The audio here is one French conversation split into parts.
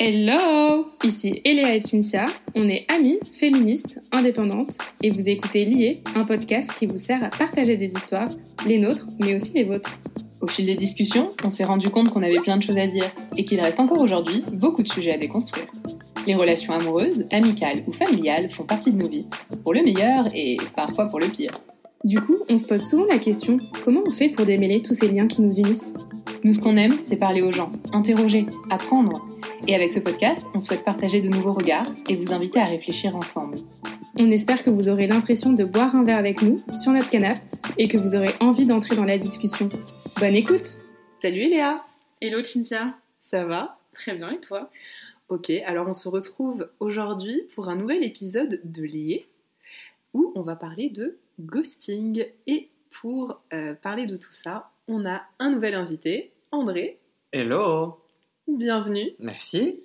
Hello Ici Eléa et Cinzia, on est amies, féministes, indépendantes, et vous écoutez Lié, un podcast qui vous sert à partager des histoires, les nôtres, mais aussi les vôtres. Au fil des discussions, on s'est rendu compte qu'on avait plein de choses à dire, et qu'il reste encore aujourd'hui beaucoup de sujets à déconstruire. Les relations amoureuses, amicales ou familiales font partie de nos vies, pour le meilleur et parfois pour le pire. Du coup, on se pose souvent la question, comment on fait pour démêler tous ces liens qui nous unissent? Nous, ce qu'on aime, c'est parler aux gens, interroger, apprendre. Et avec ce podcast, on souhaite partager de nouveaux regards et vous inviter à réfléchir ensemble. On espère que vous aurez l'impression de boire un verre avec nous sur notre canapé et que vous aurez envie d'entrer dans la discussion. Bonne écoute Salut Léa Hello Cinzia Ça va? Très bien, et toi? Ok, alors on se retrouve aujourd'hui pour un nouvel épisode de Lié, où on va parler de ghosting. Et pour euh, parler de tout ça, on a un nouvel invité, André. Hello Bienvenue. Merci.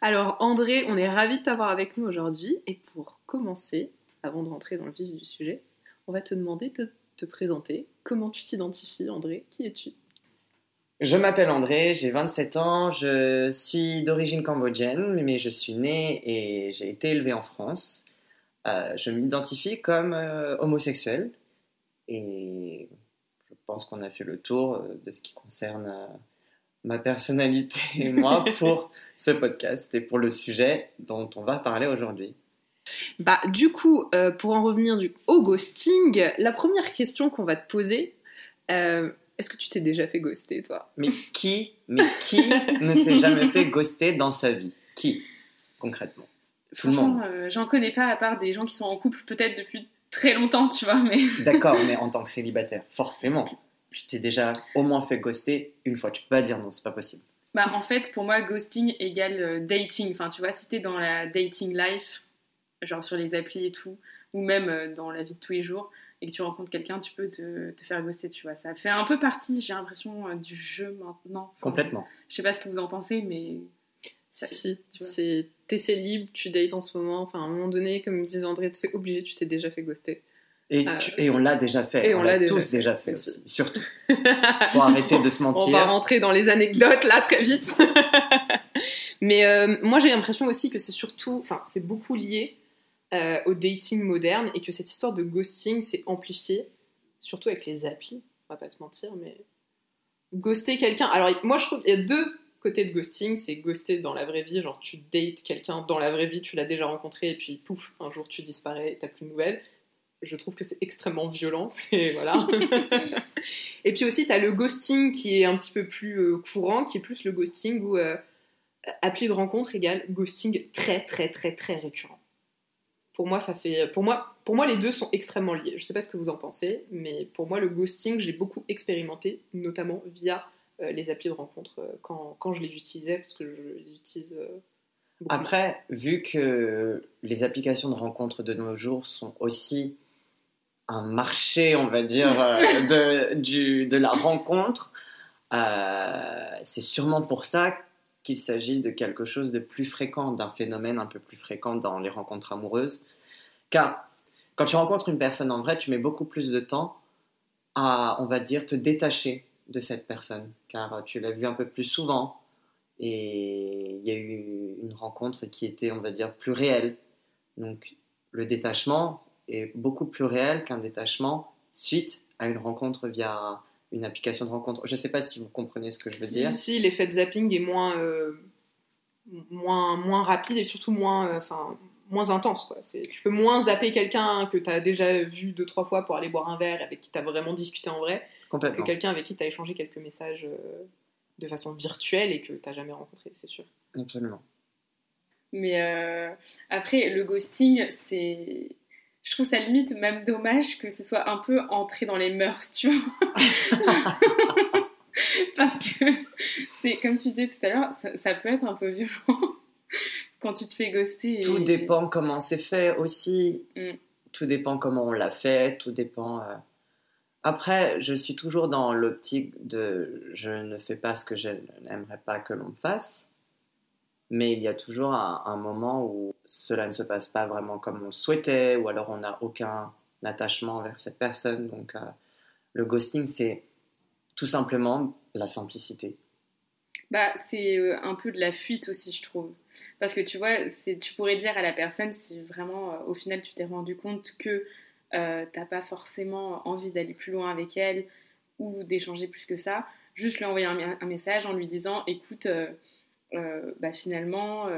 Alors André, on est ravis de t'avoir avec nous aujourd'hui. Et pour commencer, avant de rentrer dans le vif du sujet, on va te demander de te présenter. Comment tu t'identifies, André? Qui es-tu? Je m'appelle André, j'ai 27 ans, je suis d'origine cambodgienne, mais je suis né et j'ai été élevé en France. Euh, je m'identifie comme euh, homosexuel et je pense qu'on a fait le tour euh, de ce qui concerne euh, ma personnalité et moi pour ce podcast et pour le sujet dont on va parler aujourd'hui. Bah, du coup, euh, pour en revenir du, au ghosting, la première question qu'on va te poser, euh, est-ce que tu t'es déjà fait ghoster, toi? Mais qui, mais qui ne s'est jamais fait ghoster dans sa vie? Qui, concrètement? Franchement, euh, j'en connais pas à part des gens qui sont en couple peut-être depuis très longtemps, tu vois, mais... D'accord, mais en tant que célibataire, forcément, tu t'es déjà au moins fait ghoster une fois. Tu peux pas dire non, c'est pas possible. Bah, en fait, pour moi, ghosting égale euh, dating. Enfin, tu vois, si t'es dans la dating life, genre sur les applis et tout, ou même euh, dans la vie de tous les jours, et que tu rencontres quelqu'un, tu peux te, te faire ghoster, tu vois. Ça fait un peu partie, j'ai l'impression, euh, du jeu maintenant. Enfin, Complètement. Je sais pas ce que vous en pensez, mais. Si, tu c'est t'es célib, tu dates en ce moment, enfin à un moment donné, comme disait André, c'est obligé, tu t'es déjà fait ghoster. Et, Euh, tu- et on l'a déjà fait. et on, on l'a déjà tous fait déjà fait aussi. Surtout. Faut arrêter de se On mentir. va rentrer dans les anecdotes là très vite. Mais euh, moi j'ai l'impression aussi que c'est surtout, enfin c'est beaucoup lié euh, au dating moderne et que cette histoire de ghosting s'est amplifiée, surtout avec les applis, on va pas se mentir, mais ghoster quelqu'un. Alors moi je trouve qu'il y a deux côtés de ghosting, c'est ghoster dans la vraie vie, genre tu dates quelqu'un dans la vraie vie, tu l'as déjà rencontré et puis pouf, un jour tu disparais et t'as plus de nouvelles. Je trouve que c'est extrêmement violent, c'est voilà. et puis aussi, tu as le ghosting qui est un petit peu plus euh, courant, qui est plus le ghosting où euh, appli de rencontre égale ghosting très très très très récurrent. Pour moi, ça fait, pour moi, pour moi, les deux sont extrêmement liés. Je sais pas ce que vous en pensez, mais pour moi, le ghosting, je l'ai beaucoup expérimenté, notamment via les applis de rencontre euh, quand, quand je les utilisais, parce que je les utilise. euh, beaucoup. Après, vu que les applications de rencontres de nos jours sont aussi un marché, on va dire, euh, de, du- de la rencontre, euh, c'est sûrement pour ça qu'il s'agit de quelque chose de plus fréquent, d'un phénomène un peu plus fréquent dans les rencontres amoureuses. Car quand tu rencontres une personne en vrai, tu mets beaucoup plus de temps à, on va dire, te détacher de cette personne, car tu l'as vu un peu plus souvent, et il y a eu une rencontre qui était, on va dire, plus réelle. Donc le détachement est beaucoup plus réel qu'un détachement suite à une rencontre via une application de rencontre. Je ne sais pas si vous comprenez ce que je veux dire. Si, l'effet de zapping est moins, euh, moins, moins rapide et surtout moins, euh, moins intense. Quoi. Tu peux moins zapper quelqu'un que tu as déjà vu deux, trois fois pour aller boire un verre, avec qui tu as vraiment discuté en vrai, que quelqu'un avec qui tu as échangé quelques messages euh, de façon virtuelle et que tu jamais rencontré, c'est sûr. Absolument. Mais euh, après, le ghosting, c'est. Je trouve ça limite même dommage que ce soit un peu entré dans les mœurs, tu vois. Parce que c'est comme tu disais tout à l'heure, ça, ça peut être un peu violent quand tu te fais ghoster. et- Tout dépend comment c'est fait aussi. Mm. Tout dépend comment on l'a fait. Tout dépend. euh. Après, je suis toujours dans l'optique de je ne fais pas ce que je n'aimerais pas que l'on me fasse. Mais il y a toujours un, moment où cela ne se passe pas vraiment comme on souhaitait, ou alors on n'a aucun attachement envers cette personne. Donc, euh, le ghosting, c'est tout simplement la simplicité. Bah, c'est euh, un peu de la fuite aussi, je trouve. Parce que tu vois, tu pourrais dire à la personne si vraiment, euh, au final, tu t'es rendu compte que euh, t'as pas forcément envie d'aller plus loin avec elle ou d'échanger plus que ça, juste lui envoyer un, un message en lui disant écoute, euh, euh, bah, finalement,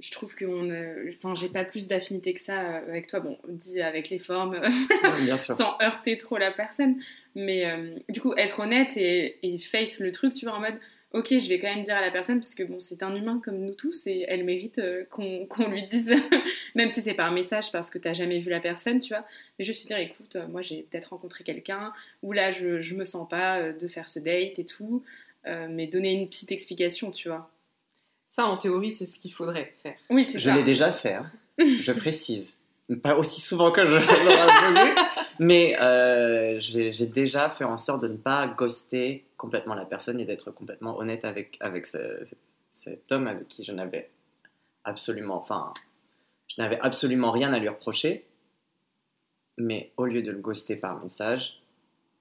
je trouve que on, enfin, j'ai pas plus d'affinité que ça avec toi. Bon, dit avec les formes, Ouais, sans heurter trop la personne. Mais du coup, être honnête et, et face le truc, tu vois, en mode, ok, je vais quand même dire à la personne, parce que bon, c'est un humain comme nous tous, et elle mérite euh, qu'on qu'on lui dise, même si c'est par message, parce que t'as jamais vu la personne, tu vois. Mais juste dire, écoute, euh, moi j'ai peut-être rencontré quelqu'un, ou là je, je me sens pas euh, de faire ce date et tout, euh, mais donner une petite explication, tu vois. Ça, en théorie, c'est ce qu'il faudrait faire. Oui, c'est Je ça. l'ai déjà fait, hein. je précise. Pas aussi souvent que je l'aurais voulu, mais euh, j'ai déjà fait en sorte de ne pas ghoster complètement la personne et d'être complètement honnête avec, avec ce- cet homme avec qui je n'avais absolument, enfin, je n'avais absolument rien à lui reprocher. Mais au lieu de le ghoster par message,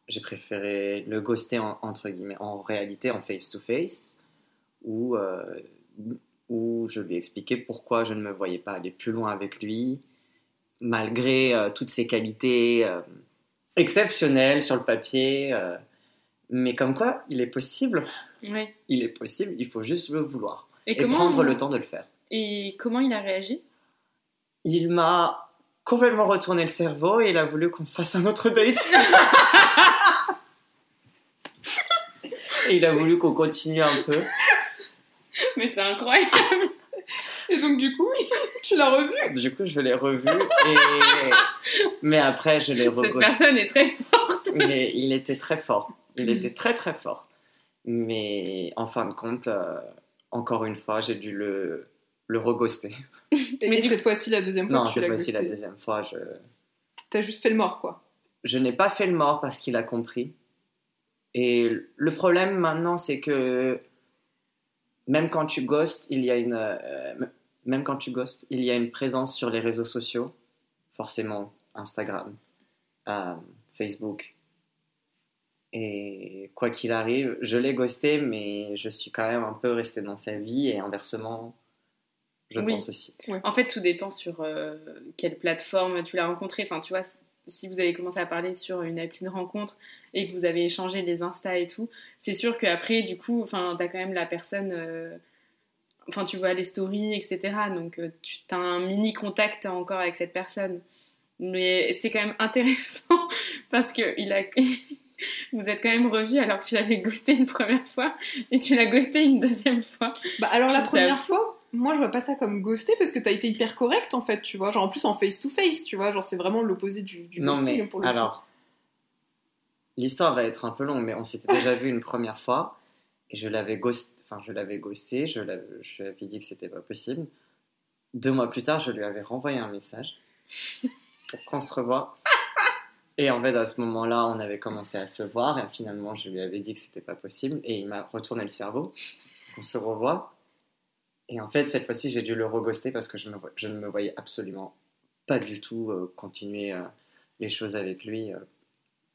j'ai préféré le ghoster en- entre guillemets, en réalité en face-to-face, où, euh, où je lui ai expliqué pourquoi je ne me voyais pas aller plus loin avec lui, malgré euh, toutes ses qualités euh, exceptionnelles sur le papier. euh, mais comme quoi, il est possible, Oui. il est possible, il faut juste le vouloir Et, prendre le temps de le faire. Et comment il a réagi? Il m'a complètement retourné le cerveau et il a voulu qu'on fasse un autre date. et il a voulu qu'on continue un peu. Mais c'est incroyable. Et donc, du coup, tu l'as revu Du coup, je l'ai revu et... Mais après, je l'ai Cette regossé. personne est très mais il était très fort. Il Mm. était très très fort. Mais en fin de compte, euh, encore une fois, j'ai dû le, le reghoster. Et Mais du- cette fois-ci, la deuxième fois, Non, tu cette l'as fois-ci, la deuxième fois, je, T'as juste fait le mort, quoi. je n'ai pas fait le mort parce qu'il a compris. Et le problème maintenant, c'est que même quand tu ghostes, il y a une euh, même quand tu ghostes, il y a une présence sur les réseaux sociaux, forcément Instagram, euh, Facebook. Et quoi qu'il arrive, je l'ai ghosté, mais je suis quand même un peu resté dans sa vie et inversement, je Oui. pense aussi. En fait, tout dépend sur euh, quelle plateforme tu l'as rencontré. Enfin, tu vois, si vous avez commencé à parler sur une appli de rencontre et que vous avez échangé les Insta et tout, c'est sûr qu'après, du coup, enfin, t'as quand même la personne. euh, Enfin, tu vois les stories, etc. Donc, euh, tu as un mini contact encore avec cette personne. Mais c'est quand même intéressant parce que il a. Vous êtes quand même revus alors que tu l'avais ghosté une première fois et tu l'as ghosté une deuxième fois. Bah alors Je la première fois, moi je vois pas ça comme ghosté parce que t'as été hyper correct en fait, tu vois. Genre en plus en face to face, tu vois. Genre c'est vraiment l'opposé du, du Non, ghosting mais pour le coup. alors, l'histoire va être un peu longue, mais on s'était déjà vu une première fois et je l'avais ghosté, enfin, je l'avais ghosté, je, l'avais- je lui avais dit que c'était pas possible. Deux mois plus tard, je lui avais renvoyé un message pour qu'on se revoie. Et en fait, à ce moment-là, on avait commencé à se voir et finalement, je lui avais dit que c'était pas possible et il m'a retourné le cerveau. On se revoit. Et en fait, cette fois-ci, j'ai dû le reghoster parce que je, me, vo- je ne me voyais absolument pas du tout euh, continuer euh, les choses avec lui, euh,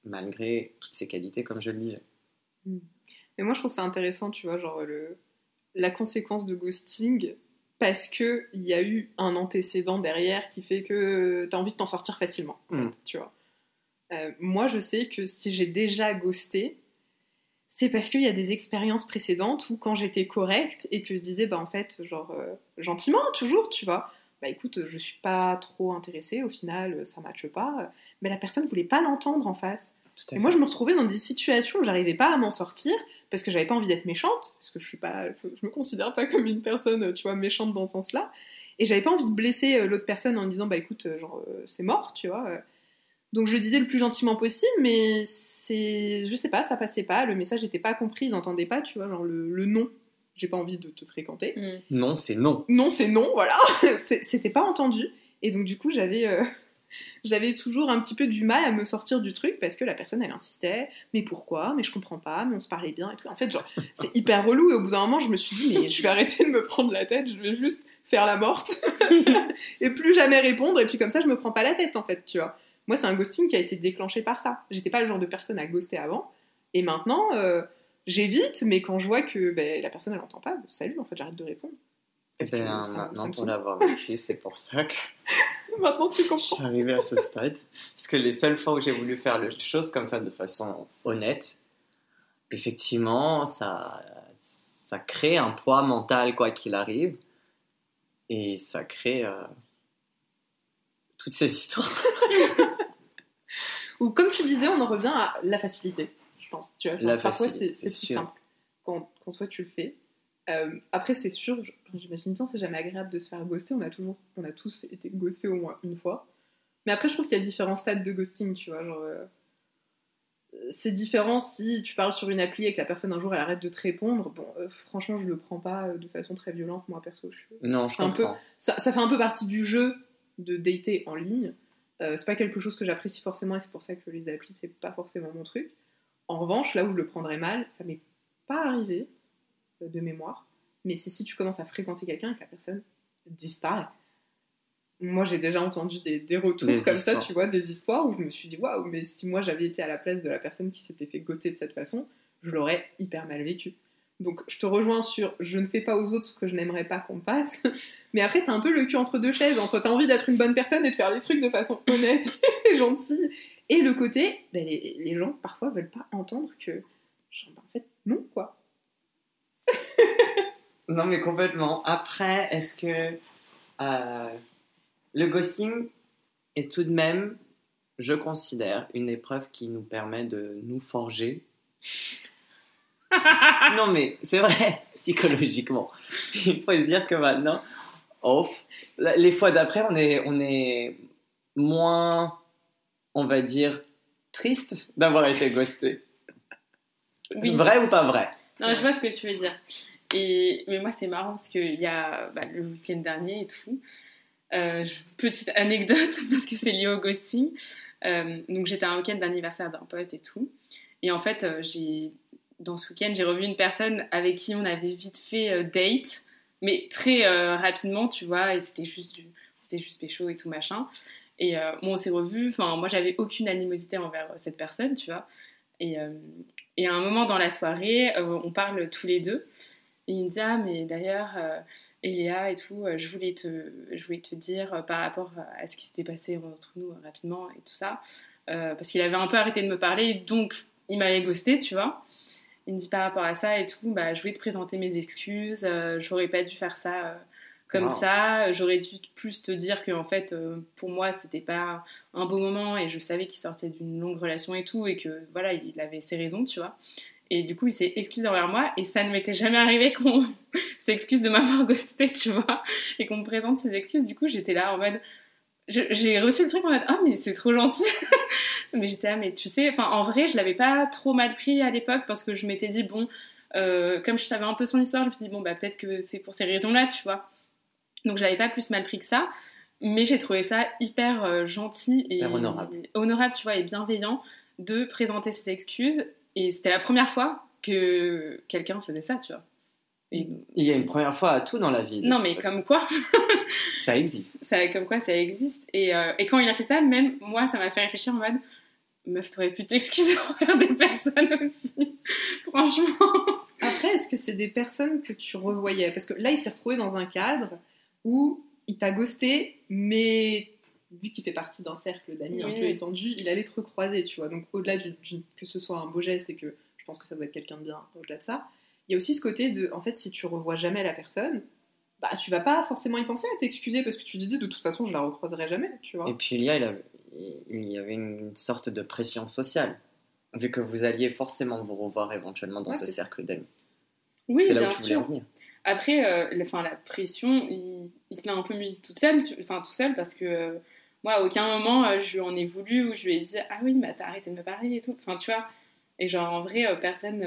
malgré toutes ses qualités, comme je le disais. Mais moi je trouve ça intéressant, tu vois, genre le la conséquence de ghosting parce que il y a eu un antécédent derrière qui fait que t'as envie de t'en sortir facilement, en Mm. fait, tu vois. Moi je sais que si j'ai déjà ghosté, c'est parce qu'il y a des expériences précédentes où quand j'étais correcte et que je disais bah en fait genre euh, gentiment toujours tu vois bah écoute je suis pas trop intéressée au final ça matche pas mais la personne voulait pas l'entendre en face. Et moi je me retrouvais dans des situations où j'arrivais pas à m'en sortir parce que j'avais pas envie d'être méchante parce que je suis pas je me considère pas comme une personne tu vois méchante dans ce sens-là. Et j'avais pas envie de blesser euh, l'autre personne en disant bah écoute euh, genre euh, c'est mort tu vois euh. Donc je le disais le plus gentiment possible mais c'est je sais pas ça passait pas le message n'était pas compris ils entendaient pas tu vois genre le, le non j'ai pas envie de te fréquenter Mm. Non, c'est non. non, c'est non, voilà. C'était pas entendu. Et donc, du coup, j'avais euh, j'avais toujours un petit peu du mal à me sortir du truc parce que la personne, elle insistait. Mais pourquoi? Mais je comprends pas. Mais on se parlait bien et tout. En fait, genre, c'est hyper relou. Et au bout d'un moment, je me suis dit, mais je vais arrêter de me prendre la tête. Je vais juste faire la morte et plus jamais répondre. Et puis, comme ça, je me prends pas la tête, en fait, tu vois. Moi, c'est un ghosting qui a été déclenché par ça. J'étais pas le genre de personne à ghoster avant. Et maintenant, euh, j'évite, mais quand je vois que ben, la personne elle entend pas, salut, en fait, j'arrête de répondre. Et que ben, ça- ça maintenant, pour l'avoir vécu, c'est pour ça que Maintenant, tu je comprends. suis arrivée à ce stade. Parce que les seules fois où j'ai voulu faire les choses comme ça de façon honnête, effectivement, ça, ça crée un poids mental, quoi qu'il arrive. Et ça crée euh, toutes ces histoires. Ou comme tu disais, on en revient à la facilité, je pense. Tu vois, La parfois c'est plus sûr. simple quand, quand toi tu le fais. Euh, après, c'est sûr, j'imagine bien, c'est jamais agréable de se faire ghoster. On a toujours, on a tous été ghostés au moins une fois. Mais après, je trouve qu'il y a différents stades de ghosting, tu vois. Genre, euh, c'est différent si tu parles sur une appli et que la personne un jour elle arrête de te répondre. Bon, euh, franchement, je le prends pas de façon très violente, moi perso. Je, Non, je un peu- ça, ça fait un peu partie du jeu de dater en ligne. Euh, c'est pas quelque chose que j'apprécie forcément et c'est pour ça que les applis c'est pas forcément mon truc. En revanche, là où je le prendrais mal, ça m'est pas arrivé euh, de mémoire, mais c'est si tu commences à fréquenter quelqu'un et que la personne disparaît. Moi j'ai déjà entendu des, des retours Des comme ça, tu vois, des histoires où je me suis dit waouh, mais si moi j'avais été à la place de la personne qui s'était fait ghoster de cette façon, je l'aurais hyper mal vécu. Donc je te rejoins sur je ne fais pas aux autres ce que je n'aimerais pas qu'on me fasse, mais après t'as un peu le cul entre deux chaises, entre t'as envie d'être une bonne personne et de faire les trucs de façon honnête et gentille, et le côté, ben, les, gens parfois veulent pas entendre que, ben, en fait, non quoi. Non, mais complètement. Après, est-ce que euh, le ghosting est tout de même, je considère, une épreuve qui nous permet de nous forger Non, mais c'est vrai, psychologiquement. Il faut se dire que maintenant, off, les fois d'après, on est, on est moins, on va dire, triste d'avoir été ghosté. Oui. Vrai ou pas vrai? Non, je vois ce que tu veux dire. Et, mais moi, c'est marrant parce qu'il y a bah, le week-end dernier et tout. euh, petite anecdote parce que c'est lié au ghosting. Euh, donc, j'étais un week-end d'anniversaire d'un pote et tout. Et en fait, euh, j'ai dans ce week-end, j'ai revu une personne avec qui on avait vite fait euh, date, mais très euh, rapidement, tu vois, et c'était juste c'était juste pécho et tout machin. Et euh, bon, on s'est revus. Enfin, moi, j'avais aucune animosité envers cette personne, tu vois. Et, à un moment dans la soirée, on parle tous les deux. Et il me dit Ah, mais d'ailleurs, Eléa et tout, je, voulais te, je voulais te dire par rapport à ce qui s'était passé entre nous rapidement et tout ça. Parce qu'il avait un peu arrêté de me parler, donc il m'avait ghosté, tu vois. Il me dit par rapport à ça et tout, bah, je voulais te présenter mes excuses, euh, j'aurais pas dû faire ça euh, comme Wow. ça, j'aurais dû plus te dire que en fait, euh, pour moi, c'était pas un beau moment et je savais qu'il sortait d'une longue relation et tout, et que voilà, il avait ses raisons, tu vois. Et du coup, il s'est excusé envers moi, et ça ne m'était jamais arrivé qu'on s'excuse de m'avoir ghosté, tu vois, et qu'on me présente ses excuses. Du coup, j'étais là en mode. J'ai reçu le truc en mode Oh, mais c'est trop gentil Mais j'étais là, mais tu sais, enfin, en vrai, je l'avais pas trop mal pris à l'époque parce que je m'étais dit, bon, euh, comme je savais un peu son histoire, je me suis dit, bon, bah, peut-être que c'est pour ces raisons-là, tu vois. Donc, je l'avais pas plus mal pris que ça. Mais j'ai trouvé ça hyper euh, gentil et honorable. honorable, tu vois, et bienveillant de présenter ses excuses. Et c'était la première fois que quelqu'un faisait ça, tu vois. Et- Il y a une première fois à tout dans la vie. non, mais comme quoi, Ça existe. ça, comme quoi ça existe. Et, euh, et quand il a fait ça, même moi, ça m'a fait réfléchir en mode Meuf, t'aurais pu t'excuser envers des personnes aussi. Franchement. Après, est-ce que c'est des personnes que tu revoyais? Parce que là, il s'est retrouvé dans un cadre où il t'a ghosté, mais vu qu'il fait partie d'un cercle d'amis un peu étendu, il allait te recroiser, tu vois. Donc, au-delà du, du- que ce soit un beau geste et que je pense que ça doit être quelqu'un de bien au-delà de ça, il y a aussi ce côté de, en fait, si tu revois jamais la personne, bah, tu vas pas forcément y penser à t'excuser parce que tu te dis de toute façon, je la recroiserai jamais, tu vois. Et puis il y, a, il, y avait une sorte de pression sociale, vu que vous alliez forcément vous revoir éventuellement dans Ouais, ce cercle d'amis. Oui, c'est là bien où tu voulais sûr. en venir. Après, euh, la, pression, il, il se l'a un peu mis toute seule, enfin tout seul, parce que euh, moi, à aucun moment, euh, je lui en ai voulu ou je lui ai dit Ah oui, mais t'as arrêté de me parler et tout. Enfin, tu vois. Et genre, en vrai, euh, personne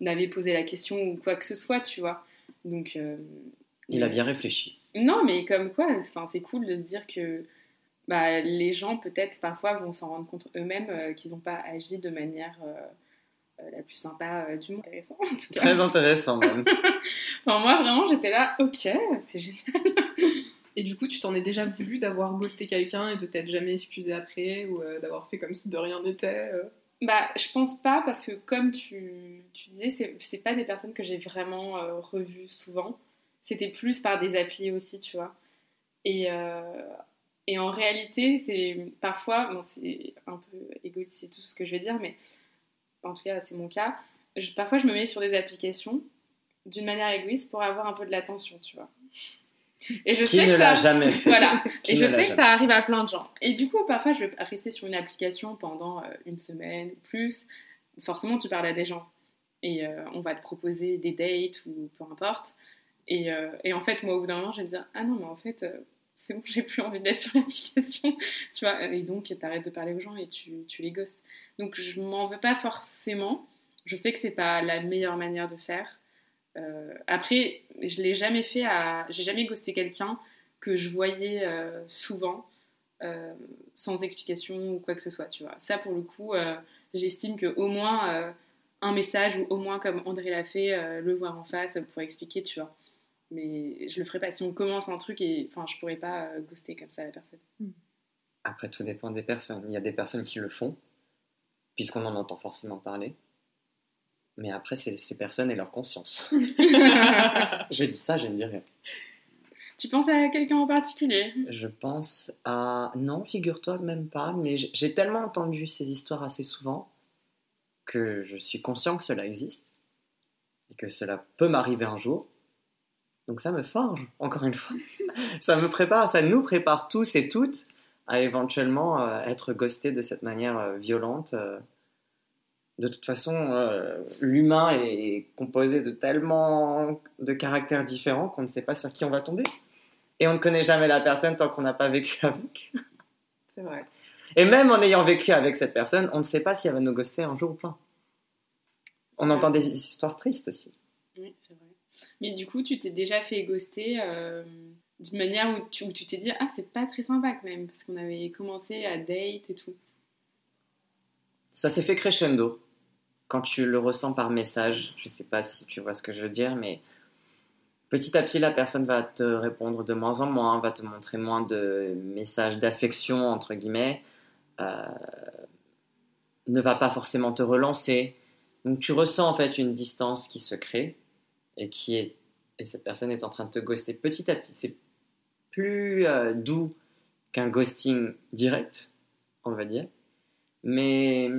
n'avait posé la question ou quoi que ce soit, tu vois. Donc. euh, Il a bien réfléchi. Non, mais comme quoi, enfin, c'est cool de se dire que bah, les gens, peut-être, parfois, vont s'en rendre compte eux-mêmes euh, qu'ils n'ont pas agi de manière euh, euh, la plus sympa euh, du monde. Intéressant, en tout cas. Très intéressant même. Enfin, moi, vraiment, j'étais là, ok, c'est génial. Et du coup, tu t'en es déjà voulu d'avoir ghosté quelqu'un et de t'être jamais excusé après ou euh, d'avoir fait comme si de rien n'était euh? Bah, je pense pas parce que comme tu, tu disais, c'est, c'est pas des personnes que j'ai vraiment euh, revues souvent. C'était plus par des applis aussi, tu vois. Et, euh, et en réalité, c'est parfois, c'est un peu égoïste, c'est tout ce que je vais dire, mais en tout cas, c'est mon cas. Parfois, je me mets sur des applications d'une manière égoïste pour avoir un peu de l'attention, tu vois. Et je Qui sais ne que l'a ça, jamais fait voilà. Et je sais que ça arrive à plein de gens. Et du coup, parfois, je vais rester sur une application pendant euh, une semaine ou plus. Forcément, tu parles à des gens. Et euh, on va te proposer des dates ou peu importe. Et, euh, et en fait, moi, au bout d'un moment, je vais me dire Ah non, mais en fait, euh, c'est bon, j'ai plus envie d'être sur l'application. tu vois, et donc, tu arrêtes de parler aux gens et tu, tu les ghostes. Donc, je m'en veux pas forcément. Je sais que c'est pas la meilleure manière de faire. Après, je l'ai jamais fait à. J'ai jamais ghosté quelqu'un que je voyais euh, souvent euh, sans explication ou quoi que ce soit, tu vois. Ça, pour le coup, euh, j'estime qu'au moins euh, un message ou au moins comme André l'a fait, euh, le voir en face pour expliquer, tu vois. Mais je le ferai pas. Si on commence un truc et enfin, je pourrais pas euh, ghoster comme ça la personne. Après, tout dépend des personnes. Il y a des personnes qui le font, puisqu'on en entend forcément parler. Mais après, c'est ces personnes et leur conscience. je dis ça, je ne dis rien. tu penses à quelqu'un en particulier? Je pense à... Non, figure-toi même pas, mais j'ai tellement entendu ces histoires assez souvent que je suis conscient que cela existe et que cela peut m'arriver un jour. Donc ça me forge, encore une fois. ça me prépare, ça nous prépare tous et toutes à éventuellement euh, être ghostés de cette manière euh, violente. De toute façon, euh, l'humain est composé de tellement de caractères différents qu'on ne sait pas sur qui on va tomber. Et on ne connaît jamais la personne tant qu'on n'a pas vécu avec. C'est vrai. Et même en ayant vécu avec cette personne, on ne sait pas si elle va nous ghoster un jour ou pas. On entend des histoires tristes aussi. Oui, c'est vrai. Mais du coup, tu t'es déjà fait ghoster euh, d'une manière où tu où tu t'es dit Ah, c'est pas très sympa quand même, parce qu'on avait commencé à date et tout. Ça s'est fait crescendo. Quand tu le ressens par message, je sais pas si tu vois ce que je veux dire, mais petit à petit, la personne va te répondre de moins en moins, va te montrer moins de messages d'affection, entre guillemets, euh, ne va pas forcément te relancer. Donc tu ressens en fait une distance qui se crée et qui est et cette personne est en train de te ghoster petit à petit. C'est plus euh, doux qu'un ghosting direct, on va dire. Mais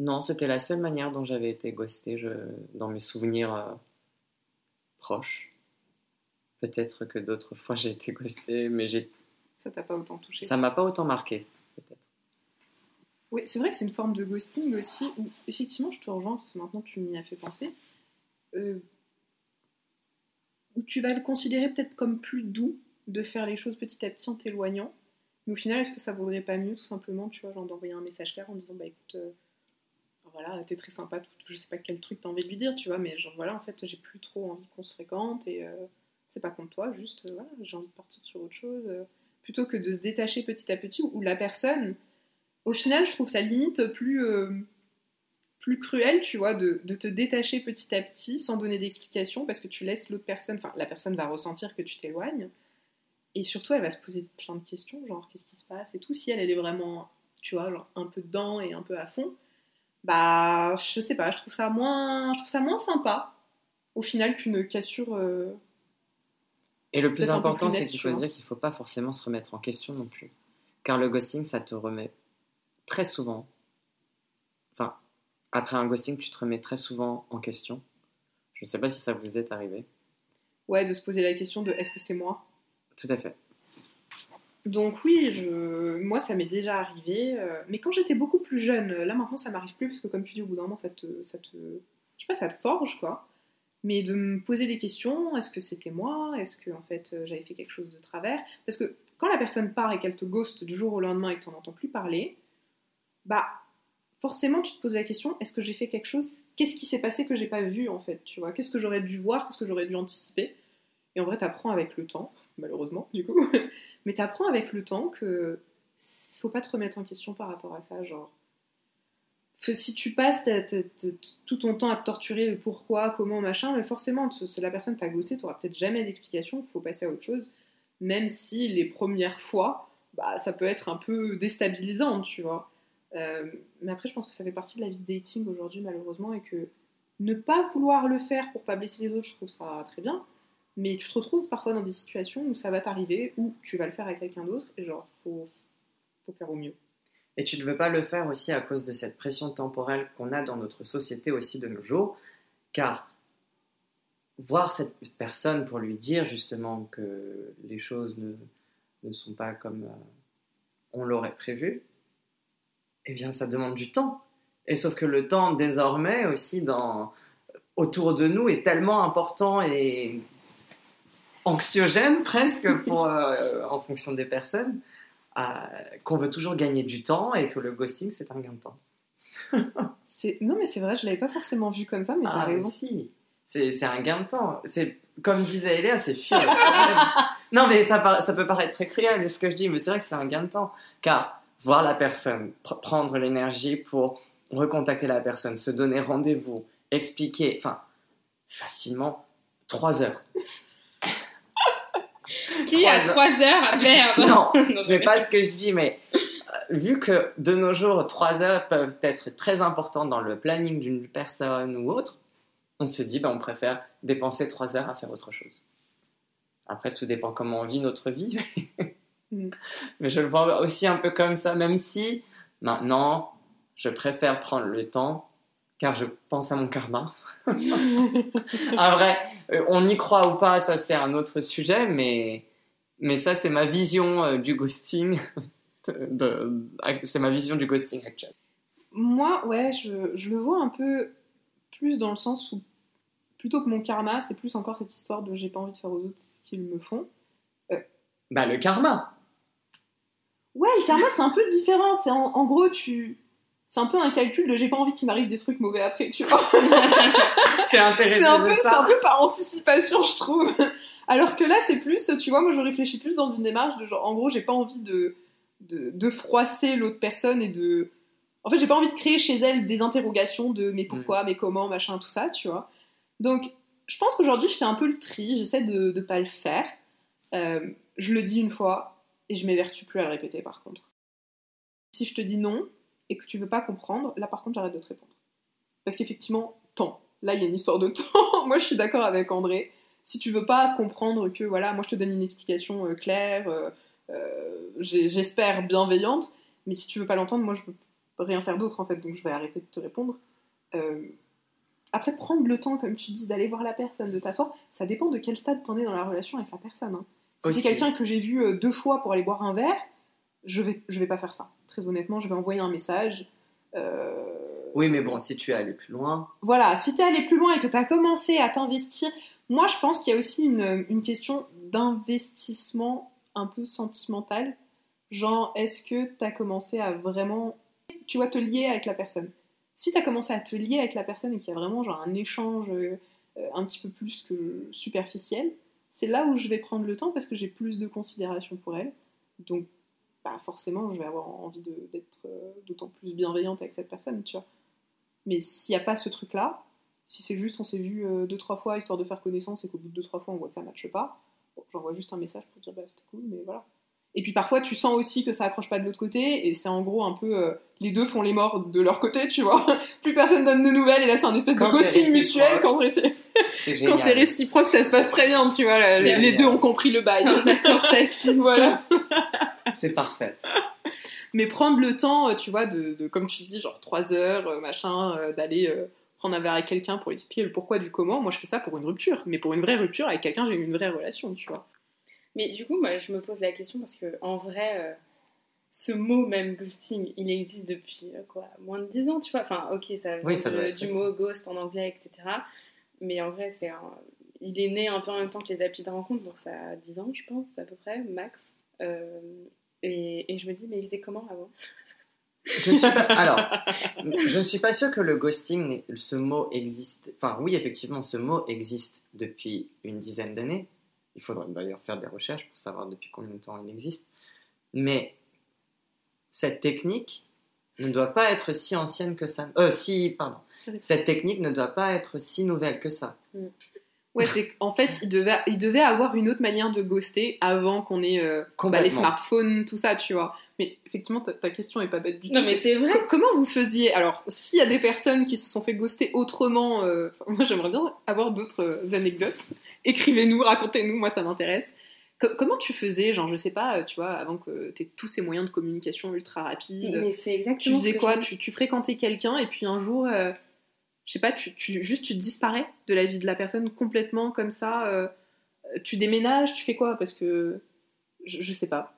non, c'était la seule manière dont j'avais été ghosté je, dans mes souvenirs euh, proches. Peut-être que d'autres fois j'ai été ghosté, mais j'ai... Ça t'a pas autant touché. ça m'a pas autant marqué, peut-être. Oui, c'est vrai que c'est une forme de ghosting aussi, où effectivement, je te rejoins, parce que maintenant tu m'y as fait penser, euh, où tu vas le considérer peut-être comme plus doux de faire les choses petit à petit en t'éloignant. Mais au final, est-ce que ça vaudrait pas mieux, tout simplement, tu vois, genre d'envoyer un message clair en disant, bah écoute, euh, voilà, t'es très sympa, je sais pas quel truc t'as envie de lui dire, tu vois, mais genre voilà, en fait, j'ai plus trop envie qu'on se fréquente et euh, c'est pas contre toi, juste, euh, j'ai envie de partir sur autre chose. euh, plutôt que de se détacher petit à petit, où la personne, au final, je trouve ça limite plus, plus cruel, tu vois, de, de te détacher petit à petit sans donner d'explication parce que tu laisses l'autre personne, enfin, la personne va ressentir que tu t'éloignes et surtout, elle va se poser plein de questions, genre qu'est-ce qui se passe et tout. Si elle, elle est vraiment, tu vois, genre un peu dedans et un peu à fond, bah, je sais pas, je trouve ça moins, je trouve ça moins sympa au final qu'une cassure. euh, Et le plus important, plus c'est qu'il faut se dire qu'il ne faut pas forcément se remettre en question non plus. Car le ghosting, ça te remet très souvent. Enfin, après un ghosting, tu te remets très souvent en question. Je ne sais pas si ça vous est arrivé. ouais, de se poser la question de est-ce que c'est moi? Tout à fait. Donc oui, moi ça m'est déjà arrivé, euh, mais quand j'étais beaucoup plus jeune, là maintenant ça m'arrive plus parce que comme tu dis au bout d'un moment ça te, ça te, je pas, ça te forge quoi. Mais de me poser des questions, est-ce que c'était moi, est-ce que en fait euh, j'avais fait quelque chose de travers? Parce que quand la personne part et qu'elle te ghost du jour au lendemain et que t'en entends plus parler, bah forcément tu te poses la question, est-ce que j'ai fait quelque chose? Qu'est-ce qui s'est passé que j'ai pas vu en fait Tu vois? Qu'est-ce que j'aurais dû voir? Qu'est-ce que j'aurais dû anticiper? Et en vrai t'apprends avec le temps, malheureusement du coup. Mais t'apprends avec le temps que faut pas te remettre en question par rapport à ça, genre. Si tu passes tout ton temps à te torturer pourquoi, comment, machin, mais forcément, t- si la personne t'a ghosté, t'auras peut-être jamais d'explication, faut passer à autre chose, même si les premières fois, bah, ça peut être un peu déstabilisant, tu vois. Euh, mais après, je pense que ça fait partie de la vie de dating aujourd'hui, malheureusement, et que ne pas vouloir le faire pour pas blesser les autres, je trouve ça très bien. Mais tu te retrouves parfois dans des situations où ça va t'arriver, où tu vas le faire avec quelqu'un d'autre, et genre, faut, faut faire au mieux. Et tu ne veux pas le faire aussi à cause de cette pression temporelle qu'on a dans notre société aussi de nos jours, car voir cette personne pour lui dire justement que les choses ne, ne sont pas comme euh, on l'aurait prévu, eh bien ça demande du temps. Et sauf que le temps désormais aussi dans, autour de nous est tellement important et anxiogène presque pour, euh, en fonction des personnes euh, qu'on veut toujours gagner du temps et que le ghosting c'est un gain de temps. Non mais c'est vrai, je l'avais pas forcément vu comme ça, mais t'as Ah, raison. si. C'est un gain de temps. C'est comme disait Eléa, c'est fier. non, mais ça, peut paraître très cruel ce que je dis, mais c'est vrai que c'est un gain de temps. Car voir la personne, pr- prendre l'énergie pour recontacter la personne, se donner rendez-vous, expliquer, enfin, facilement, trois heures. Qui a Trois 3 heures Merde Non, Non, ce n'est pas ce que je dis, mais euh, vu que de nos jours, trois heures peuvent être très importantes dans le planning d'une personne ou autre, on se dit, bah, on préfère dépenser trois heures à faire autre chose. Après, tout dépend comment on vit notre vie. Mm. mais je le vois aussi un peu comme ça, même si maintenant, je préfère prendre le temps, car je pense à mon karma. ah vrai, euh, on y croit ou pas, ça c'est un autre sujet, mais, mais ça c'est ma vision euh, du ghosting. c'est ma vision du ghosting actuel. Moi, ouais, je, je le vois un peu plus dans le sens où, plutôt que mon karma, c'est plus encore cette histoire de j'ai pas envie de faire aux autres ce qu'ils me font. Bah le karma Ouais, le karma, c'est un peu différent. C'est en, en gros, tu. C'est un peu un calcul de j'ai pas envie qu'il m'arrive des trucs mauvais après, tu vois. C'est intéressant. C'est un, peu, un peu par anticipation, je trouve. Alors que là, c'est plus, tu vois, moi je réfléchis plus dans une démarche de genre, en gros, j'ai pas envie de, de, de froisser l'autre personne et de. En fait, j'ai pas envie de créer chez elle des interrogations de mais pourquoi, mais comment, machin, tout ça, tu vois. Donc, je pense qu'aujourd'hui, je fais un peu le tri, j'essaie de, de pas le faire. Euh, je le dis une fois et je m'évertue plus à le répéter par contre. Si je te dis non et que tu veux pas comprendre, là par contre, j'arrête de te répondre. Parce qu'effectivement, temps. Là, il y a une histoire de temps. moi, je suis d'accord avec André. Si tu veux pas comprendre que, voilà, moi, je te donne une explication euh, claire, euh, euh, j'espère bienveillante, mais si tu veux pas l'entendre, moi, je peux rien faire d'autre, en fait, donc je vais arrêter de te répondre. Après, prendre le temps, comme tu dis, d'aller voir la personne, de t'asseoir, ça dépend de quel stade t'en es dans la relation avec la personne. hein. Si c'est quelqu'un que j'ai vu deux fois pour aller boire un verre, je vais, je vais pas faire ça. Très honnêtement, je vais envoyer un message. euh, Oui, mais bon, si tu es allé plus loin, voilà, si t'es allé plus loin et que t'as commencé à t'investir, moi je pense qu'il y a aussi une, question d'investissement un peu sentimental. Genre, est-ce que t'as commencé à vraiment, tu vois, te lier avec la personne? Si t'as commencé à te lier avec la personne et qu'il y a vraiment genre un échange euh, un petit peu plus que superficiel, c'est là où je vais prendre le temps parce que j'ai plus de considération pour elle. Donc, bah, forcément, je vais avoir envie d'être euh, d'autant plus bienveillante avec cette personne, tu vois. Mais s'il n'y a pas ce truc-là, si c'est juste on s'est vu euh, deux, trois fois histoire de faire connaissance et qu'au bout de deux, trois fois on voit que ça ne matche pas, bon, j'envoie juste un message pour dire bah c'était cool, mais voilà. Et puis parfois tu sens aussi que ça accroche pas de l'autre côté et c'est en gros un peu euh, les deux font les morts de leur côté, tu vois. Plus personne donne de nouvelles et là c'est un espèce Quand de ghosting mutuel quand c'est quand c'est réciproque ça se passe très bien, tu vois. là, les, deux ont compris le bail. D'accord, tacite. voilà. C'est parfait. Mais prendre le temps, euh, tu vois, de, de, comme tu dis, genre trois heures, euh, machin, euh, d'aller euh, prendre un verre avec quelqu'un pour lui expliquer le pourquoi du comment. Moi, je fais ça pour une rupture, mais pour une vraie rupture avec quelqu'un, j'ai eu une vraie relation, tu vois. Mais du coup, moi, je me pose la question parce que en vrai, euh, ce mot même ghosting, il existe depuis euh, quoi, moins de 10 ans, tu vois. Enfin, ok, ça vient Oui, ça de- doit être du mot ghost en anglais, etc. Mais en vrai, c'est un- il est né un peu en même temps que les applis de rencontre, donc ça a 10 ans, je pense, à peu près, max. Euh, et, et je me dis, mais il faisait comment avant? Je ne suis pas... Alors, je ne suis pas sûre que le ghosting, ce mot existe. Enfin, oui, effectivement, ce mot existe depuis une dizaine d'années. Il faudrait d'ailleurs faire des recherches pour savoir depuis combien de temps il existe. Mais cette technique ne doit pas être si ancienne que ça. Euh, si, pardon. Cette technique ne doit pas être si nouvelle que ça. Ouais, c'est qu'en fait, il devait, il devait avoir une autre manière de ghoster avant qu'on ait euh, bah, les smartphones, tout ça, tu vois. Mais effectivement, ta, ta question est pas bête du tout. Non, mais c'est vrai. Co- comment vous faisiez? Alors, s'il y a des personnes qui se sont fait ghoster autrement, euh, moi j'aimerais bien avoir d'autres euh, anecdotes. Écrivez-nous, racontez-nous, moi ça m'intéresse. Co- comment tu faisais, genre, je sais pas, tu vois, avant que tu aies tous ces moyens de communication ultra rapides Mais c'est Tu exactement faisais ce que quoi? je- tu, tu fréquentais quelqu'un et puis un jour, euh, je sais pas, tu, tu- juste tu disparais de la vie de la personne complètement comme ça. euh, tu déménages, tu fais quoi? Parce que je, je sais pas.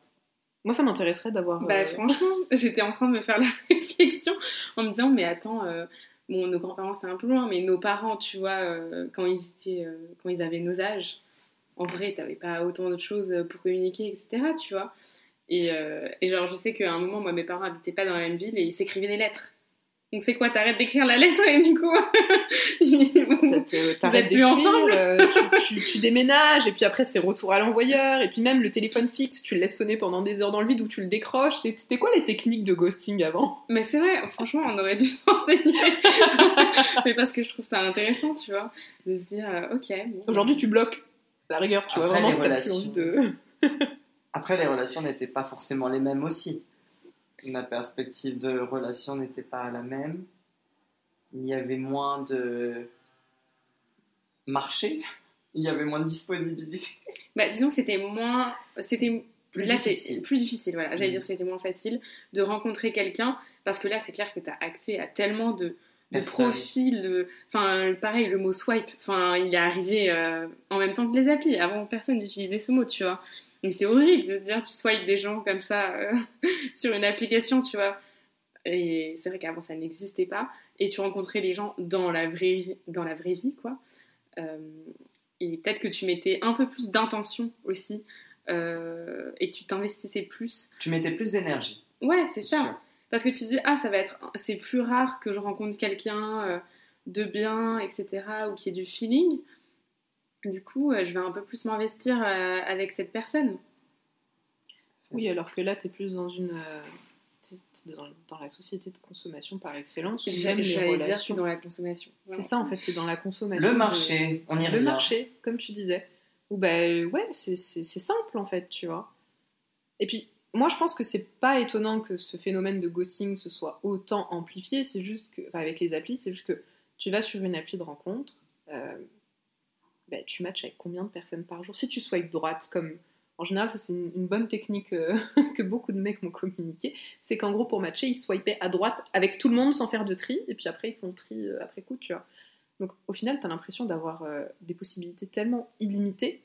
Moi, ça m'intéresserait d'avoir. Bah euh, franchement, j'étais en train de me faire la réflexion en me disant mais attends, euh, bon nos grands-parents c'était un peu loin, mais nos parents, tu vois, quand ils étaient, quand ils avaient nos âges, en vrai t'avais pas autant de choses pour communiquer, etc. Tu vois. Et, et genre je sais qu'à un moment moi mes parents habitaient pas dans la même ville et ils s'écrivaient des lettres. Donc c'est quoi T'arrêtes d'écrire la lettre et du coup T'arrêtes êtes plus ensemble euh, tu, tu- tu déménages, et puis après c'est retour à l'envoyeur, et puis même le téléphone fixe, tu le laisses sonner pendant des heures dans le vide ou tu le décroches. C'est- C'était quoi les techniques de ghosting avant? Mais c'est vrai, franchement, on aurait dû s'enseigner. mais parce que je trouve ça intéressant, tu vois, de se dire, euh, ok. bon. Aujourd'hui, tu bloques la rigueur, tu vois, vraiment, si t'as plus relations. envie de. Après, les relations n'étaient pas forcément les mêmes aussi. Ma perspective de relation n'était pas la même. Il y avait moins de marché. Il y avait moins de disponibilité. Bah, disons que c'était moins. C'était. Plus là, c'est difficile. plus difficile, voilà. J'allais Mm. dire que c'était moins facile de rencontrer quelqu'un parce que là, c'est clair que tu as accès à tellement de, de profils. Enfin, pareil, le mot swipe, enfin, il est arrivé euh, en même temps que les applis. Avant, personne n'utilisait ce mot, tu vois. Donc, c'est horrible de se dire, tu swipes des gens comme ça euh, sur une application, tu vois. Et c'est vrai qu'avant, ça n'existait pas. Et tu rencontrais les gens dans la vraie, dans la vraie vie, quoi. Euh, et peut-être que tu mettais un peu plus d'intention aussi. euh, et que tu t'investissais plus. Tu mettais plus d'énergie. Ouais, c'est ça. sûr. Parce que tu dis, ah, ça va être, c'est plus rare que je rencontre quelqu'un de bien, etc., ou qui ait du feeling. Du coup, euh, je vais un peu plus m'investir euh, avec cette personne. Oui, alors que là, t'es plus dans une. euh, t'es- dans, dans la société de consommation par excellence. les dire que relations- dans la consommation. C'est ça, en fait, t'es dans la consommation. Le de- marché, on y Le revient. marché, comme tu disais. Ou euh, ouais, c'est c'est- c'est simple en fait, tu vois. Et puis, moi je pense que c'est pas étonnant que ce phénomène de ghosting se soit autant amplifié. C'est juste que, enfin, avec les applis, c'est juste que tu vas sur une appli de rencontre, euh, bah, tu matches avec combien de personnes par jour? Si tu swipes droite, comme en général, ça c'est une, bonne technique euh, que beaucoup de mecs m'ont communiqué, c'est qu'en gros pour matcher, ils swipaient à droite avec tout le monde sans faire de tri, et puis après ils font le tri euh, après coup, tu vois. Donc au final, tu as l'impression d'avoir euh, des possibilités tellement illimitées.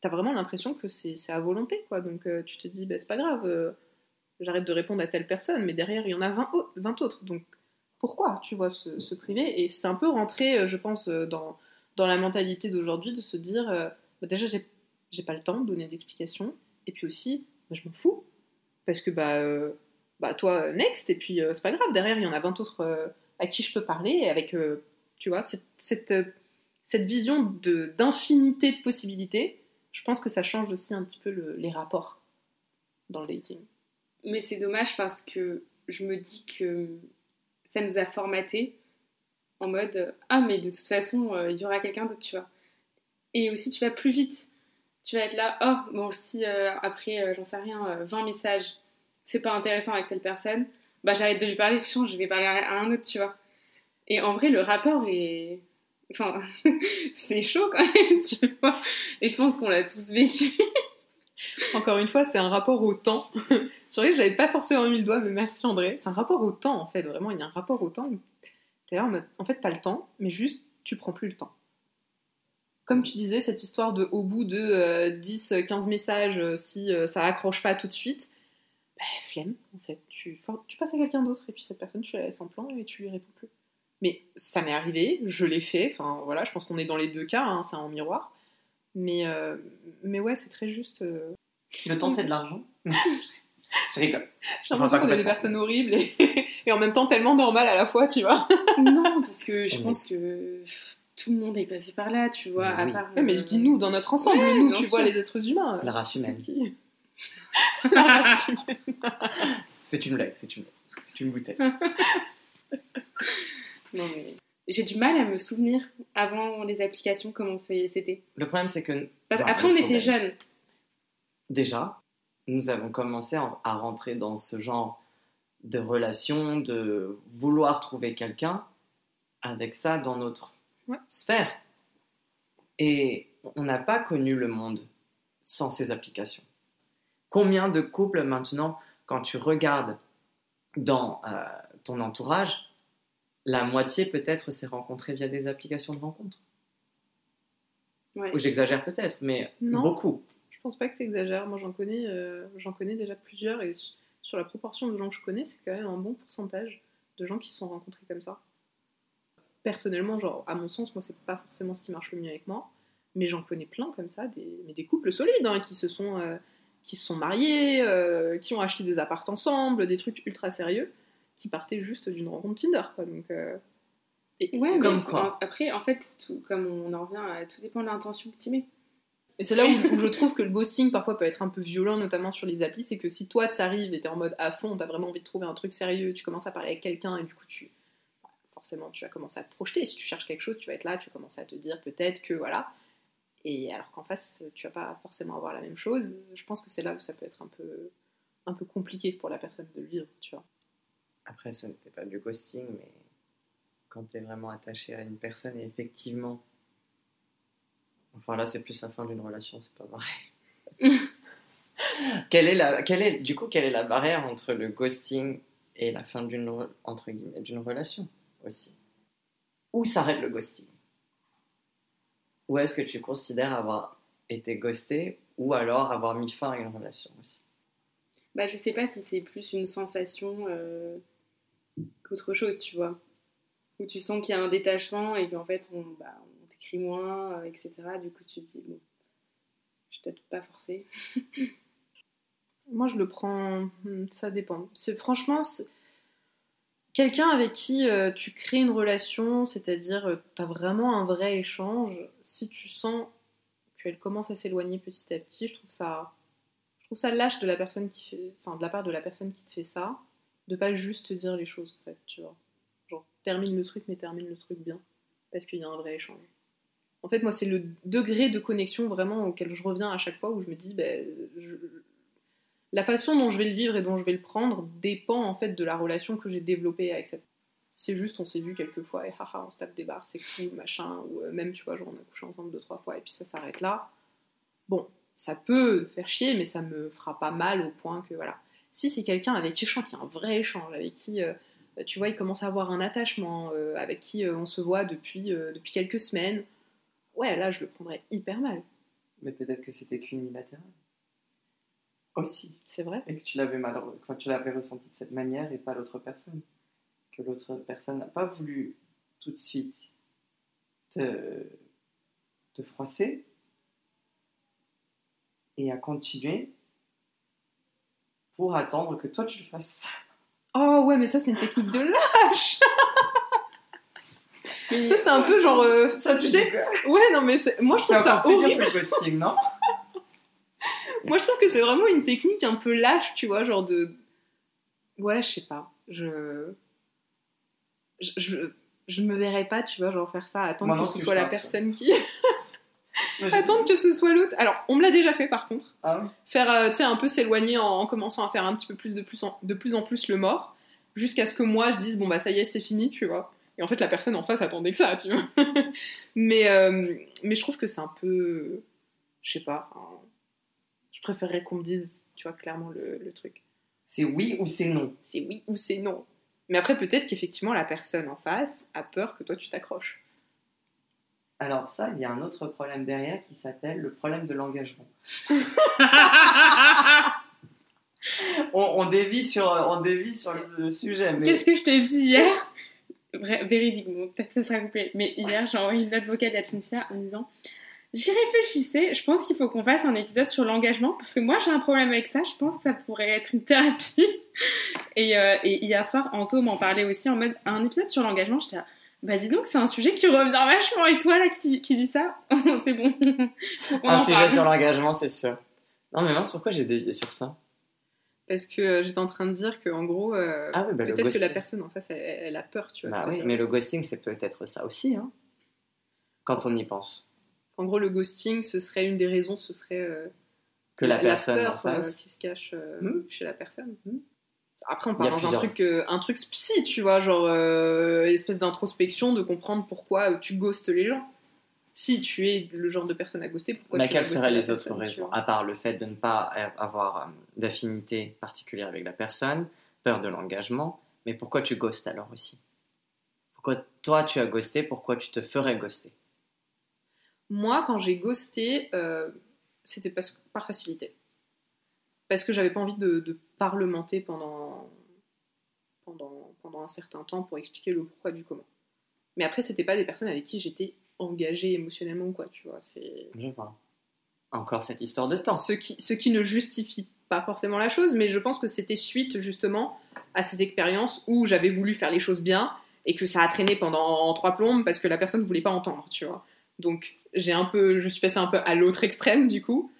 Tu as vraiment l'impression que c'est à volonté. quoi. Donc tu te dis, bah, c'est pas grave, j'arrête de répondre à telle personne, mais derrière, il y en a 20, au- 20 autres. Donc pourquoi, tu vois, se, se priver? Et c'est un peu rentré, je pense, dans, dans la mentalité d'aujourd'hui de se dire, euh, bah, déjà, j'ai pas le temps de donner d'explications. Et puis aussi, bah, je m'en fous. Parce que bah, euh, bah toi, next, et puis euh, c'est pas grave, derrière, il y en a 20 autres à qui je peux parler, et avec, tu vois, cette, cette, vision de- d'infinité de, possibilités, je pense que ça change aussi un petit peu le- les rapports dans le dating. Mais c'est dommage parce que je me dis que ça nous a formaté en mode euh, ah mais de toute façon euh, il y aura quelqu'un d'autre tu vois et aussi tu vas plus vite tu vas être là oh bon si euh, après j'en sais rien euh, 20 messages c'est pas intéressant avec telle personne bah j'arrête de lui parler je change je vais parler à, un autre tu vois et en vrai le rapport est enfin c'est chaud quand même tu vois et je pense qu'on l'a tous vécu Encore une fois, c'est un rapport au temps. Vrai que j'avais pas forcément mis le doigt, mais merci André. C'est un rapport au temps, en fait, vraiment, il y a un rapport au temps. T'es là en mode, en fait, t'as le temps, mais juste, tu prends plus le temps. Comme tu disais, cette histoire de au bout de euh, 10, 15 messages, euh, si euh, ça accroche pas tout de suite, bah, flemme, en fait. Tu, passes à quelqu'un d'autre, et puis cette personne, tu la laisses en plan et tu lui réponds plus. Mais ça m'est arrivé, je l'ai fait, enfin voilà, je pense qu'on est dans les deux cas, hein, c'est en miroir. Mais, euh, mais ouais, c'est très juste. euh, Le temps, c'est de l'argent. Je rigole. J'ai l'impression qu'on est des personnes horribles et, et en même temps tellement normales à la fois, tu vois. non parce que je pense que tout le monde est passé par là tu vois Mais à oui. part Ouais, mais je euh, dis nous, dans notre ensemble, Ouais, nous, tu sûr. vois les êtres humains. La race humaine. qui La race humaine. C'est une blague, c'est une blague. C'est une bouteille. Non, mais j'ai du mal à me souvenir avant les applications comment c'était. Le problème, c'est que. Parce- Enfin, Après, on était jeunes. Déjà, nous avons commencé à rentrer dans ce genre de relation, de vouloir trouver quelqu'un avec ça dans notre Ouais. sphère. Et on n'a pas connu le monde sans ces applications. Combien de couples maintenant, quand tu regardes dans euh, ton entourage, la moitié peut-être s'est rencontrée via des applications de rencontres? Ouais. Ou j'exagère peut-être, mais Non. beaucoup. Je pense pas que tu exagères. Moi, j'en connais, euh, j'en connais déjà plusieurs et sur la proportion de gens que je connais, c'est quand même un bon pourcentage de gens qui se sont rencontrés comme ça. Personnellement, genre, à mon sens, moi, c'est pas forcément ce qui marche le mieux avec moi, mais j'en connais plein comme ça, des, mais des couples solides hein, qui se sont, euh, qui se sont mariés, euh, qui ont acheté des apparts ensemble, des trucs ultra sérieux, qui partaient juste d'une rencontre Tinder, quoi. Donc, euh, et- Ouais, Comme mais quoi. en- après, en fait, tout, comme on en revient à tout dépend de l'intention que tu mets. Et c'est là où, où je trouve que le ghosting parfois peut être un peu violent, notamment sur les applis, c'est que si toi tu arrives et t'es en mode à fond, t'as vraiment envie de trouver un truc sérieux, tu commences à parler avec quelqu'un et du coup tu forcément tu vas commencer à te projeter. Si tu cherches quelque chose, tu vas être là, tu vas commencer à te dire peut-être que voilà. Et alors qu'en face, tu vas pas forcément avoir la même chose. Je pense que c'est là où ça peut être un peu un peu compliqué pour la personne de le vivre, tu vois. Après, ce n'était pas du ghosting, mais quand tu es vraiment attaché à une personne et effectivement. Enfin, là, c'est plus la fin d'une relation, c'est pas vrai. quelle est la, quelle est, du coup, quelle est la barrière entre le ghosting et la fin d'une d'une relation aussi? Où s'arrête le ghosting? Où est-ce que tu considères avoir été ghosté ou alors avoir mis fin à une relation aussi? Bah, je sais pas si c'est plus une sensation euh, qu'autre chose, tu vois. Où tu sens qu'il y a un détachement et qu'en fait, on, bah, on t'écrit moins, euh, etc. Du coup, tu te dis, bon, je vais peut-être pas forcer. Moi, je le prends. hmm, Ça dépend. C'est franchement quelqu'un avec qui euh, tu crées une relation, c'est-à-dire tu as vraiment un vrai échange. Si tu sens qu'elle commence à s'éloigner petit à petit, je trouve ça, je trouve ça lâche de la personne qui fait, enfin de la part de la personne qui te fait ça, de pas juste te dire les choses en fait, tu vois. Genre termine le truc, mais termine le truc bien, parce qu'il y a un vrai échange. En fait, moi, c'est le degré de connexion vraiment auquel je reviens à chaque fois où je me dis, ben, la façon dont je vais le vivre et dont je vais le prendre dépend en fait de la relation que j'ai développée avec cette. C'est juste, on s'est vu quelques fois et haha, on se tape des barres, c'est cool, machin, ou euh, même, tu vois, genre on a couché ensemble deux, trois fois et puis ça s'arrête là. Bon, ça peut faire chier, mais ça me fera pas mal au point que voilà. Si c'est quelqu'un avec qui je sens qu'il y a un vrai échange, avec qui, euh, tu vois, il commence à avoir un attachement, euh, avec qui on se voit depuis, depuis quelques semaines, ouais, là, je le prendrais hyper mal. Mais peut-être que c'était qu'unilatéral. Aussi. C'est vrai. Et que tu l'avais mal, quand tu l'avais ressenti de cette manière et pas l'autre personne. Que l'autre personne n'a pas voulu tout de suite te, te froisser et a continué pour attendre que toi tu le fasses. Oh ouais, mais ça, c'est une technique de lâche Ça, c'est un peu genre. euh, tu sais Ouais, non, mais moi, je trouve ça horrible. le ghosting, non Moi, je trouve que c'est vraiment une technique un peu lâche, tu vois, genre de. Ouais, je sais pas. Je. Je, je, je me verrais pas, tu vois, genre faire ça, attendre Moi non que ce soit la personne qui. attendre que ce soit l'autre. Alors, on me l'a déjà fait par contre. Ah. Faire, euh, tu sais, un peu s'éloigner en, en commençant à faire un petit peu plus de plus en, de plus, en plus le mort, jusqu'à ce que moi je dise, bon bah ça y est, c'est fini, tu vois. Et en fait, la personne en face attendait que ça, tu vois. mais, euh, mais je trouve que c'est un peu. Je sais pas. je préférerais qu'on me dise, tu vois, clairement le, le truc. C'est oui ou c'est non C'est oui ou c'est non. Mais après, peut-être qu'effectivement, la personne en face a peur que toi tu t'accroches. Alors ça, il y a un autre problème derrière qui s'appelle le problème de l'engagement. on, on dévie sur, on dévie sur le sujet, mais Qu'est-ce que je t'ai dit hier? Véridique, bon, peut-être ça sera coupé. Mais hier, j'ai envoyé une note vocale à Cynthia en disant J'y réfléchissais, je pense qu'il faut qu'on fasse un épisode sur l'engagement parce que moi j'ai un problème avec ça, je pense que ça pourrait être une thérapie. Et, euh, et hier soir, Anto m'en parlait aussi en mode un épisode sur l'engagement. J'étais bah dis donc, c'est un sujet qui revient vachement. Et toi là qui, qui dis ça, c'est bon. Un sujet sur l'engagement, c'est sûr. Non mais mince, pourquoi j'ai dévié sur ça? Parce que euh, j'étais en train de dire qu'en gros, euh, Ah oui, bah, peut-être que la personne en face, elle, elle a peur, tu vois. Bah oui, mais le ghosting, c'est peut-être ça aussi, hein, quand on y pense. En gros, le ghosting, ce serait une des raisons, ce serait euh, Que la, personne peur en face. qui se cache Hmm. chez la personne. Après, on part dans un truc, un truc psy, tu vois, genre euh, espèce d'introspection, de comprendre pourquoi tu ghostes les gens. Si tu es le genre de personne à ghoster, pourquoi Mais tu quelles seraient les autres raisons À part le fait de ne pas avoir euh, d'affinité particulière avec la personne, peur de l'engagement, mais pourquoi tu ghostes alors aussi? Pourquoi toi tu as ghosté Pourquoi tu te ferais ghoster? Moi, quand j'ai ghosté, euh, c'était par facilité. Parce que j'avais pas envie de, de parlementer pendant, pendant, pendant un certain temps pour expliquer le pourquoi du comment. Mais après, c'était pas des personnes avec qui j'étais engagée émotionnellement ou quoi, tu vois. C'est Je vois. Encore cette histoire de temps. Ce qui, ce qui ne justifie pas forcément la chose, mais je pense que c'était suite justement à ces expériences où j'avais voulu faire les choses bien et que ça a traîné pendant trois plombes parce que la personne ne voulait pas entendre, tu vois. Donc j'ai un peu, je suis passée un peu à l'autre extrême du coup.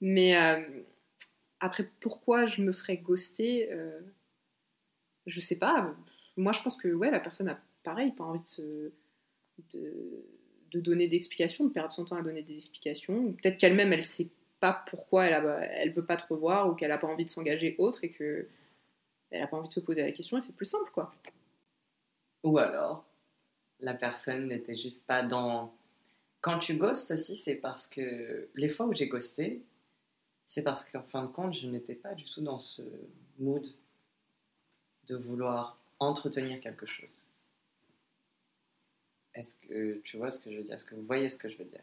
Mais euh, après, pourquoi je me ferais ghoster euh, Je sais pas. Moi, je pense que ouais, la personne a pareil, pas envie de se de, de donner d'explications, de perdre son temps à donner des explications. Peut-être qu'elle-même, elle sait pas pourquoi elle, a, elle veut pas te revoir ou qu'elle a pas envie de s'engager autre et que elle a pas envie de se poser la question et c'est plus simple quoi. Ou alors, la personne n'était juste pas dans. Quand tu ghostes aussi, c'est parce que les fois où j'ai ghosté, c'est parce qu'en fin de compte, je n'étais pas du tout dans ce mood de vouloir entretenir quelque chose. Est-ce que tu vois ce que je veux dire? Est-ce que vous voyez ce que je veux dire?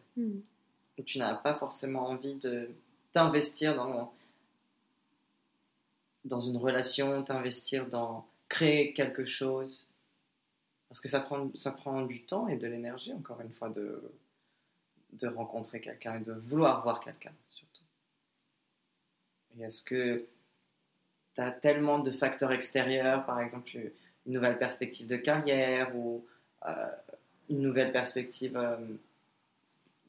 Où tu n'as pas forcément envie de t'investir dans, dans une relation, t'investir dans créer quelque chose? Parce que ça prend, ça prend du temps et de l'énergie, encore une fois, de, de rencontrer quelqu'un et de vouloir voir quelqu'un, surtout. Et est-ce que tu as tellement de facteurs extérieurs, par exemple une nouvelle perspective de carrière ou euh, une nouvelle perspective euh,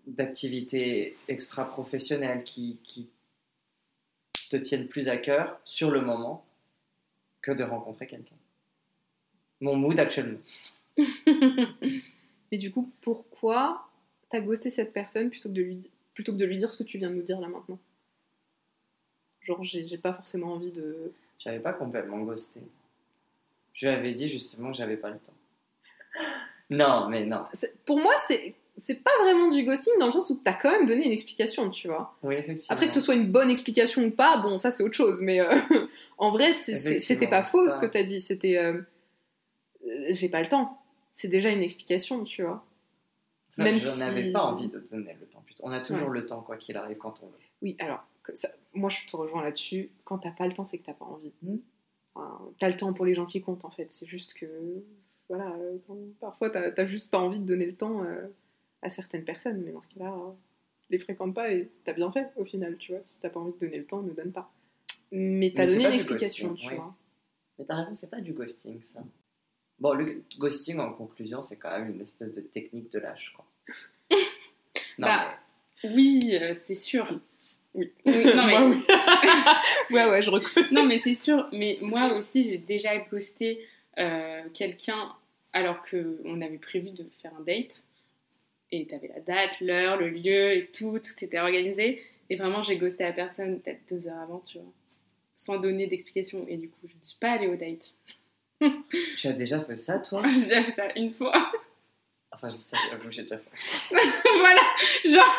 d'activité extra-professionnelle qui, qui te tiennent plus à cœur sur le moment que de rencontrer quelqu'un Mon mood actuellement. Mais du coup, pourquoi t'as ghosté cette personne plutôt que de lui plutôt que de lui dire ce que tu viens de nous dire là maintenant? Genre, j'ai pas forcément envie de. J'avais pas complètement ghosté. Je lui avais dit justement que j'avais pas le temps. Non, mais non. Pour moi, c'est c'est pas vraiment du ghosting dans le sens où t'as quand même donné une explication, tu vois. Oui, effectivement. Après que ce soit une bonne explication ou pas, bon, ça c'est autre chose. Mais euh, en vrai, c'était pas faux ce que t'as dit. C'était. euh, euh, j'ai pas le temps. C'est déjà une explication, tu vois. Enfin, même je si- n'avais pas envie de donner le temps. plutôt. On a toujours Ouais. le temps, quoi qu'il arrive, quand on veut. Oui, alors, ça- moi je te rejoins là-dessus. Quand t'as pas le temps, c'est que t'as pas envie. Mm. Enfin, t'as le temps pour les gens qui comptent en fait. C'est juste que. Voilà, euh, quand- parfois t'as t'as juste pas envie de donner le temps euh, à certaines personnes. Mais dans ce cas-là, euh, les fréquente pas et t'as bien fait au final, tu vois. Si t'as pas envie de donner le temps, ne donne pas. Mais t'as Mais c'est donné une explication, ghosting, tu oui. vois. Mais t'as raison, c'est pas du ghosting, ça. Bon, le ghosting, en conclusion, c'est quand même une espèce de technique de lâche, quoi. Non, Bah, Oui, euh, c'est sûr. Oui. Oui, non, mais- ouais, ouais, je reconnais. Non, mais c'est sûr. Mais moi aussi, j'ai déjà ghosté euh, quelqu'un alors qu'on avait prévu de faire un date. Et t'avais la date, l'heure, le lieu et tout, tout était organisé. Et vraiment, j'ai ghosté la personne peut-être deux heures avant, tu vois, sans donner d'explication. Et du coup, je ne suis pas allée au date. Tu as déjà fait ça, toi? J'ai déjà fait ça une fois. Enfin, ça, j'avoue, j'ai déjà fait. voilà, genre,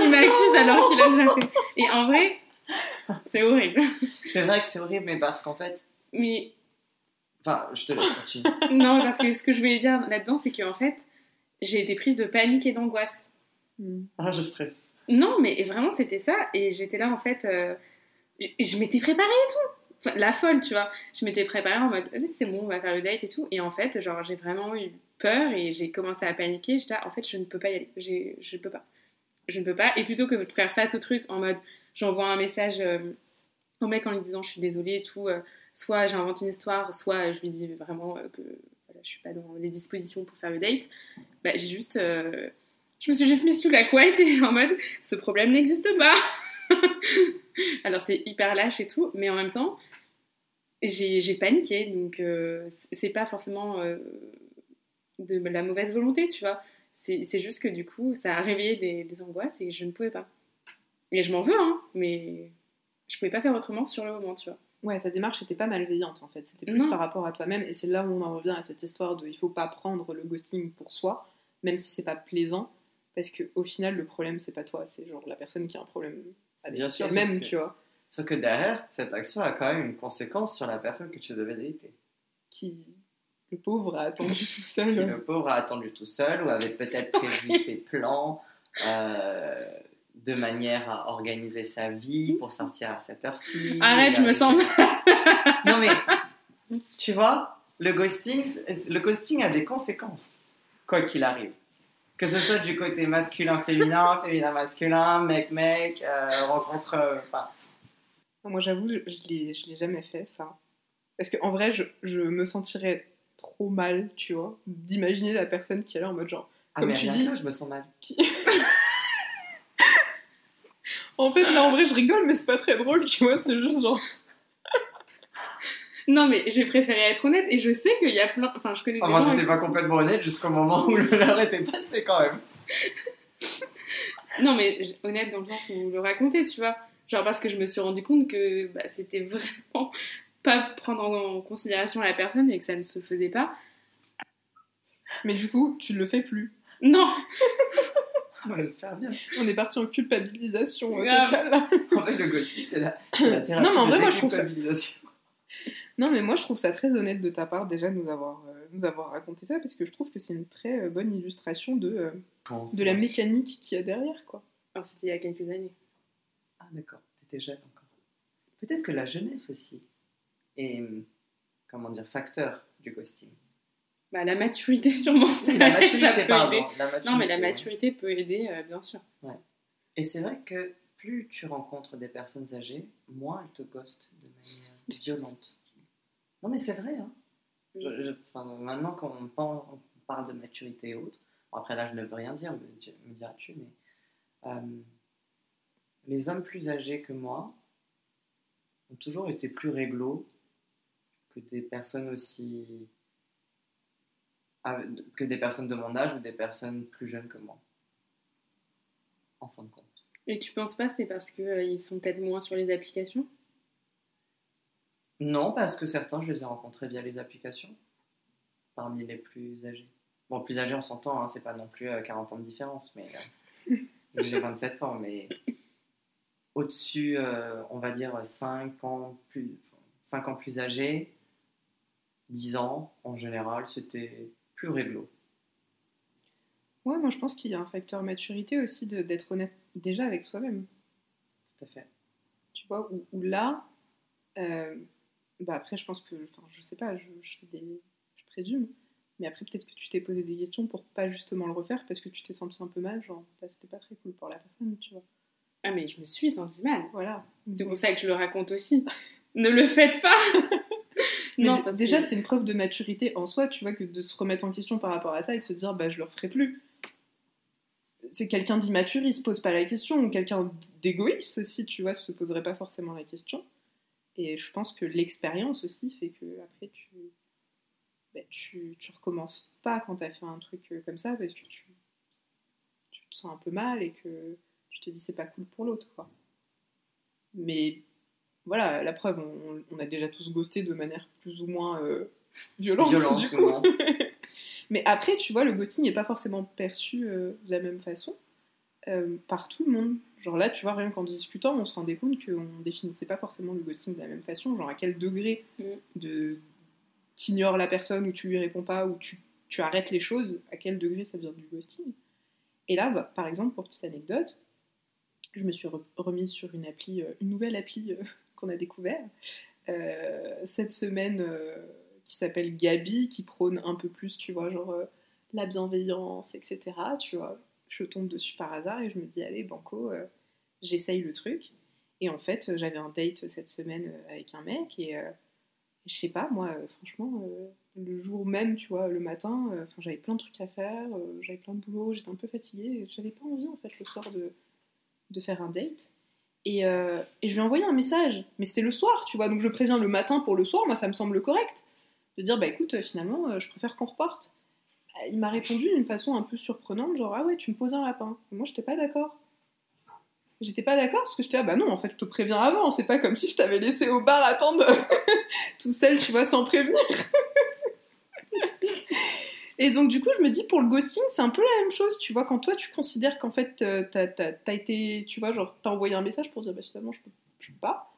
il m'accuse alors qu'il a déjà fait. Et en vrai, c'est horrible. C'est vrai que c'est horrible, mais parce qu'en fait. Mais Enfin, je te laisse continuer. non, parce que ce que je voulais dire là-dedans, c'est qu'en fait, j'ai été prise de panique et d'angoisse. Ah, je stresse. Non, mais vraiment, c'était ça. Et j'étais là, en fait, euh, je, je m'étais préparée et tout. Enfin, la folle, tu vois. Je m'étais préparée en mode, Eh, c'est bon, on va faire le date et tout. Et en fait, genre, j'ai vraiment eu peur et j'ai commencé à paniquer. J'étais là, en fait, je ne peux pas y aller. Je ne peux pas. Je ne peux pas. Et plutôt que de faire face au truc en mode, j'envoie un message euh, au mec en lui disant, je suis désolée et tout. euh, soit j'invente une histoire, soit je lui dis vraiment euh, que voilà, je suis pas dans les dispositions pour faire le date. Bah, j'ai juste. euh, je me suis juste mise sous la couette et en mode, ce problème n'existe pas. Alors c'est hyper lâche et tout, mais en même temps, j'ai paniqué, donc euh, c'est pas forcément de la mauvaise volonté, tu vois. C'est juste que du coup, ça a réveillé des, des angoisses et je ne pouvais pas. Et je m'en veux, hein, mais je pouvais pas faire autrement sur le moment, tu vois. Ouais, ta démarche était pas malveillante en fait. C'était plus Non. par rapport à toi-même. Et c'est là où on en revient à cette histoire de il faut pas prendre le ghosting pour soi, même si c'est pas plaisant. Parce que au final, le problème, c'est pas toi, c'est genre la personne qui a un problème avec elle-même, sauf que- tu vois. Sauf que derrière, cette action a quand même une conséquence sur la personne que tu devais dater. Qui, le pauvre, a attendu tout Qui, seul. le pauvre a attendu tout seul ou avait peut-être prévu ses plans euh, de manière à organiser sa vie pour sortir à cette heure-ci. Arrête, je me sens mal. Non mais, tu vois, le ghosting, le ghosting a des conséquences, quoi qu'il arrive. Que ce soit du côté masculin-féminin, féminin-masculin, mec-mec, euh, rencontre... euh, Moi, j'avoue, je, je l'ai je l'ai jamais fait, ça. Parce qu'en vrai, je, je me sentirais trop mal, tu vois, d'imaginer la personne qui est là en mode genre. ah, Comme mais tu rien dis- que là, je me sens mal. qui- En fait, là, en vrai, je rigole, mais c'est pas très drôle, tu vois, c'est juste genre. Non, mais j'ai préféré être honnête et je sais qu'il y a plein. Enfin, je connais des Enfin, gens. t'étais pas complètement honnête jusqu'au moment où l'heure était passée quand même. Non, mais j- honnête dans le sens où le raconter, tu vois. Genre parce que je me suis rendu compte que bah, c'était vraiment pas prendre en considération la personne et que ça ne se faisait pas. Mais du coup, tu le fais plus. Non, J'espère bien. On est parti en culpabilisation euh, totale. En fait, le ghosting, c'est la, la thérapie Non, mais en de vrai, moi, je trouve ça-. Non, mais moi, je trouve ça très honnête de ta part, déjà, de nous avoir, euh, nous avoir raconté ça, parce que je trouve que c'est une très euh, bonne illustration de, euh, la mécanique qu'il y a derrière, quoi. Alors c'était il y a quelques années. Ah, d'accord, t'étais jeune encore. Peut-être que la jeunesse aussi est, hum, comment dire, facteur du ghosting. Bah, la maturité, sûrement, ça, la ça maturité, peut pardon. aider. la Non, mais la ouais. maturité peut aider, euh, bien sûr. Et c'est vrai que plus tu rencontres des personnes âgées, moins elles te ghostent de manière violente. Non, mais c'est vrai. Hein. Je- je- enfin, maintenant, quand on parle, on parle de maturité et autres, après là, je ne veux rien dire, me, di- me diras-tu, mais euh, les hommes plus âgés que moi ont toujours été plus réglo que des personnes aussi. Que des personnes de mon âge ou des personnes plus jeunes que moi. En fin de compte. Et tu penses pas que c'est parce qu'ils sont peut-être moins sur les applications? Non, parce que certains, je les ai rencontrés via les applications, parmi les plus âgés. Bon, plus âgés, on s'entend, hein, c'est pas non plus euh, 40 ans de différence, mais euh, j'ai 27 ans, mais au-dessus, euh, on va dire 5 ans plus, 5 ans plus âgés, 10 ans, en général, c'était plus réglo. Ouais, moi, je pense qu'il y a un facteur maturité aussi d'être honnête déjà avec soi-même. Tout à fait. Tu vois, où, où là, euh, bah après, je pense que, enfin, je sais pas, je, je fais des, je présume, mais après, peut-être que tu t'es posé des questions pour pas justement le refaire parce que tu t'es senti un peu mal, genre, bah, c'était pas très cool pour la personne, tu vois. Ah, mais je me suis sentie mal. Voilà. C'est pour ça que je le raconte aussi. ne le faites pas Non, parce déjà, que- c'est une preuve de maturité en soi, tu vois, que de se remettre en question par rapport à ça et de se dire, bah, je le referai plus. C'est quelqu'un d'immature, il se pose pas la question, ou quelqu'un d'égoïste aussi, tu vois, se poserait pas forcément la question. Et je pense que l'expérience aussi fait que après tu, bah, tu, tu recommences pas quand t'as fait un truc euh, comme ça parce que tu, tu te sens un peu mal et que tu te dis c'est pas cool pour l'autre, quoi. Mais voilà, la preuve, on, on a déjà tous ghosté de manière plus ou moins euh, violente, Violente, du ou coup. Mais après, tu vois, le ghosting n'est pas forcément perçu euh, de la même façon euh, par tout le monde. Genre là, tu vois, rien qu'en discutant, on se rendait compte qu'on définissait pas forcément le ghosting de la même façon. Genre à quel degré Mm. de t'ignores la personne ou tu lui réponds pas ou tu, tu arrêtes les choses, à quel degré ça devient du ghosting. Et là, bah, par exemple, pour petite anecdote, je me suis re- remise sur une appli, euh, une nouvelle appli euh, qu'on a découvert euh, cette semaine euh, qui s'appelle Gabi, qui prône un peu plus, tu vois, genre euh, la bienveillance, etc. Tu vois, je tombe dessus par hasard et je me dis, allez, banco, j'essaye le truc. Et en fait, j'avais un date cette semaine avec un mec et je sais pas, moi, franchement, le jour même, tu vois, le matin, euh, j'avais plein de trucs à faire, j'avais plein de boulot, j'étais un peu fatiguée, j'avais pas envie, en fait, le soir de, de faire un date. Et, euh, et je lui ai envoyé un message, mais c'était le soir, tu vois, donc je préviens le matin pour le soir, moi ça me semble correct. De dire, bah écoute, euh, finalement, euh, je préfère qu'on reporte. Euh, Il m'a répondu d'une façon un peu surprenante, genre, ah ouais, tu me poses un lapin. Moi, j'étais pas d'accord. J'étais pas d'accord parce que j'étais, ah bah non, en fait, je te préviens avant, c'est pas comme si je t'avais laissé au bar attendre tout seul, tu vois, sans prévenir. Et donc, du coup, je me dis, pour le ghosting, c'est un peu la même chose, tu vois, quand toi, tu considères qu'en fait, euh, t'as t'as- t'as été, tu vois, genre, t'as envoyé un message pour dire, bah finalement, je peux, je peux pas.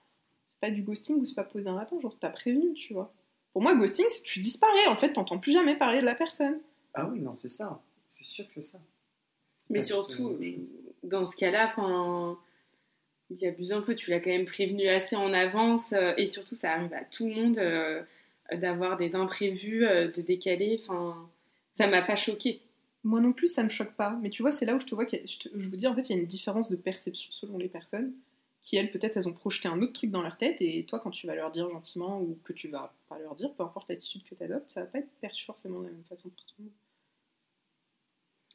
C'est pas du ghosting ou c'est pas poser un lapin, genre, t'as prévenu, tu vois. Pour moi, ghosting, c'est que tu disparais, en fait, t'entends plus jamais parler de la personne. Ah oui, non, c'est ça. C'est sûr que c'est ça. Mais surtout, chose. dans ce cas-là, enfin, il abuse un peu. Tu l'as quand même prévenu assez en avance. euh, et surtout, ça arrive à tout le monde euh, d'avoir des imprévus, euh, de décaler. Enfin, ça m'a pas choqué. Moi non plus, ça me choque pas. Mais tu vois, c'est là où je te vois, qu'il y a- je, te- je vous dis, en fait, il y a une différence de perception selon les personnes, qui elles, peut-être, elles ont projeté un autre truc dans leur tête, et toi, quand tu vas leur dire gentiment, ou que tu vas pas leur dire, peu importe l'attitude que tu adoptes, ça va pas être perçu forcément de la même façon pour tout le monde.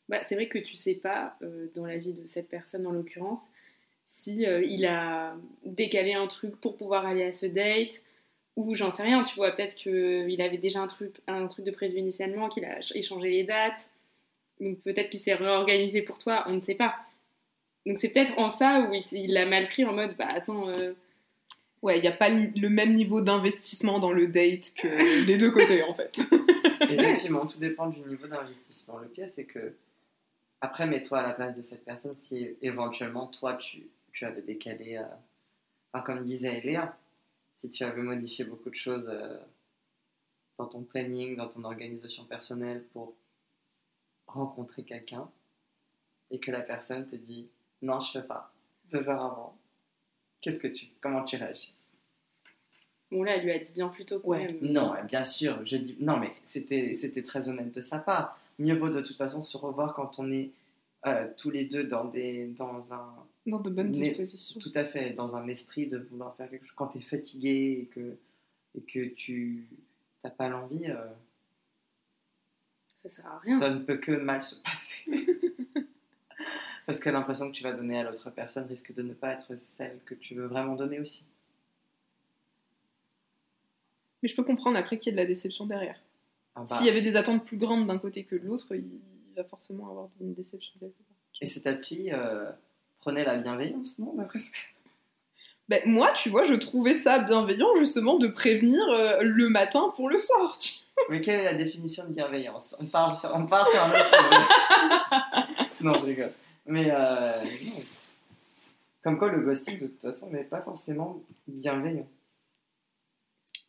Bah, c'est vrai que tu sais pas, euh, dans la vie de cette personne en l'occurrence, si euh, il a décalé un truc pour pouvoir aller à ce date, ou j'en sais rien, tu vois, peut-être qu'il avait déjà un truc, un truc de prévu initialement, qu'il a ch- échangé les dates, donc peut-être qu'il s'est réorganisé pour toi, on ne sait pas. Donc c'est peut-être en ça où il, l'a mal pris en mode, bah attends, euh, Ouais, il n'y a pas le le même niveau d'investissement dans le date que des deux côtés, en fait. Effectivement, tout dépend du niveau d'investissement. Le pire, c'est que, après, mets-toi à la place de cette personne si éventuellement, toi, tu, tu avais décalé, euh, enfin, comme disait Léa, si tu avais modifié beaucoup de choses euh, dans ton planning, dans ton organisation personnelle pour rencontrer quelqu'un, et que la personne te dit non, je fais pas, deux heures avant, qu'est-ce que tu, comment tu réagis? Bon là, elle lui a dit bien plus tôt quand Ouais. même. Non, bien sûr, je dis non, mais c'était c'était très honnête de sa part. Mieux vaut de toute façon se revoir quand on est euh, tous les deux dans des dans un Dans de bonnes dispositions. tout à fait dans un esprit de vouloir faire quelque chose. Quand tu es fatigué et que et que tu t'as pas l'envie, euh, Ça sert à rien. ça ne peut que mal se passer. Parce que l'impression que tu vas donner à l'autre personne risque de ne pas être celle que tu veux vraiment donner aussi. Mais je peux comprendre après qu'il y ait de la déception derrière. Ah bah, S'il y avait des attentes plus grandes d'un côté que de l'autre, il va forcément avoir une déception quelque part. Et cette appli euh, prenait la bienveillance, non d'après ce que- Ben, moi, tu vois, je trouvais ça bienveillant justement de prévenir euh, le matin pour le soir. tu- Mais quelle est la définition de bienveillance? On part, sur, on part sur un autre sujet. non, je rigole. Mais euh. Comme quoi, le ghosting, de toute façon, n'est pas forcément bienveillant.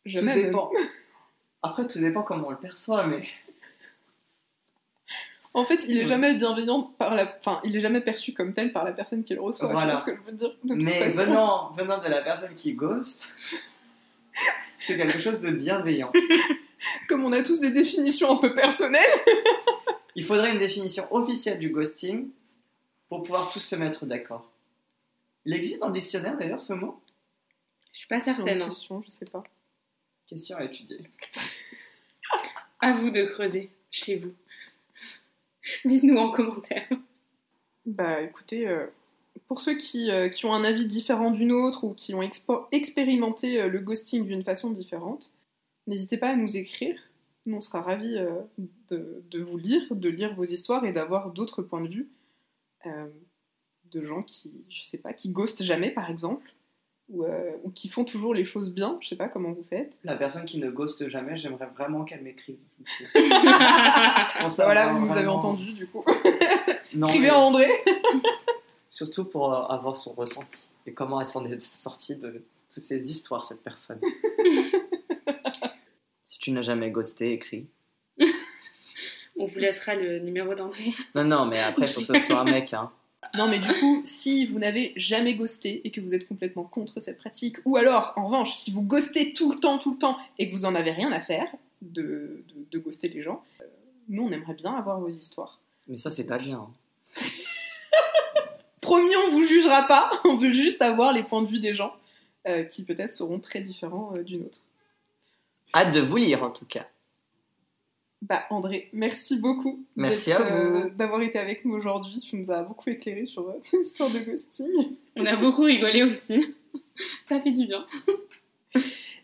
Tout dépend. Après, tout dépend comment on le perçoit, mais En fait, il est jamais bienveillant par la, enfin, il est jamais perçu comme tel par la personne qui le reçoit. Voilà. Vois ce que je veux dire de toute mais façon. venant, venant de la personne qui ghost, c'est quelque chose de bienveillant. Comme on a tous des définitions un peu personnelles. Il faudrait une définition officielle du ghosting pour pouvoir tous se mettre d'accord. Il existe dans le dictionnaire d'ailleurs ce mot? Je suis pas certaine. hein. question, je sais pas. Question à étudier. À vous de creuser chez vous. Dites-nous en commentaire. Bah écoutez, euh, pour ceux qui, euh, qui ont un avis différent d'une autre ou qui ont expérimenté euh, le ghosting d'une façon différente, n'hésitez pas à nous écrire. Nous, on sera ravis de, de vous lire, de lire vos histoires et d'avoir d'autres points de vue. de gens qui, je sais pas, qui ghostent jamais par exemple, ou, euh, ou qui font toujours les choses bien, je sais pas comment vous faites. La personne qui ne ghoste jamais, j'aimerais vraiment qu'elle m'écrive. Bah Pour voilà, vous nous avez entendu du coup. Non, Écrivez mais à André. Surtout pour euh, avoir son ressenti et comment elle s'en est sortie de toutes ces histoires, cette personne. si tu n'as jamais ghosté, écris. On vous laissera le numéro d'André. Non, non, mais après, que ce soit un mec. Hein. Non, mais du coup, si vous n'avez jamais ghosté et que vous êtes complètement contre cette pratique, ou alors, en revanche, si vous ghostez tout le temps, tout le temps, et que vous en avez rien à faire de, de, de ghoster les gens, euh, nous, on aimerait bien avoir vos histoires. Mais ça, c'est pas bien. hein. Promis, on vous jugera pas, on veut juste avoir les points de vue des gens, euh, qui peut-être seront très différents euh, du nôtre. Hâte de vous lire, en tout cas. Bah, André, merci beaucoup Merci euh, d'avoir été avec nous aujourd'hui. Tu nous as beaucoup éclairé sur euh, cette histoire de ghosting. On a beaucoup rigolé aussi. Ça fait du bien.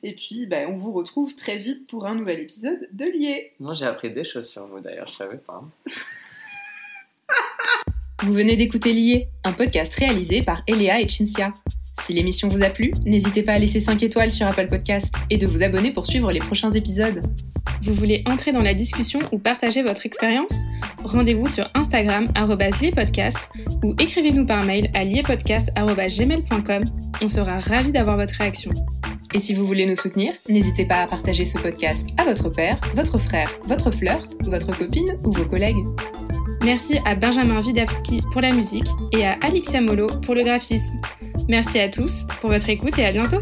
Et puis, bah, on vous retrouve très vite pour un nouvel épisode de Lié. Moi, j'ai appris des choses sur vous d'ailleurs, je savais pas. Vous venez d'écouter Lié, un podcast réalisé par Eléa et Cinzia. Si l'émission vous a plu, n'hésitez pas à laisser 5 étoiles sur Apple Podcast et de vous abonner pour suivre les prochains épisodes. Vous voulez entrer dans la discussion ou partager votre expérience? Rendez-vous sur Instagram @liepodcast ou écrivez-nous par mail à liepodcast@gmail.com. On sera ravis d'avoir votre réaction. Et si vous voulez nous soutenir, n'hésitez pas à partager ce podcast à votre père, votre frère, votre flirt, votre copine ou vos collègues. Merci à Benjamin Widawski pour la musique et à Alixia Molo pour le graphisme. Merci à tous pour votre écoute et à bientôt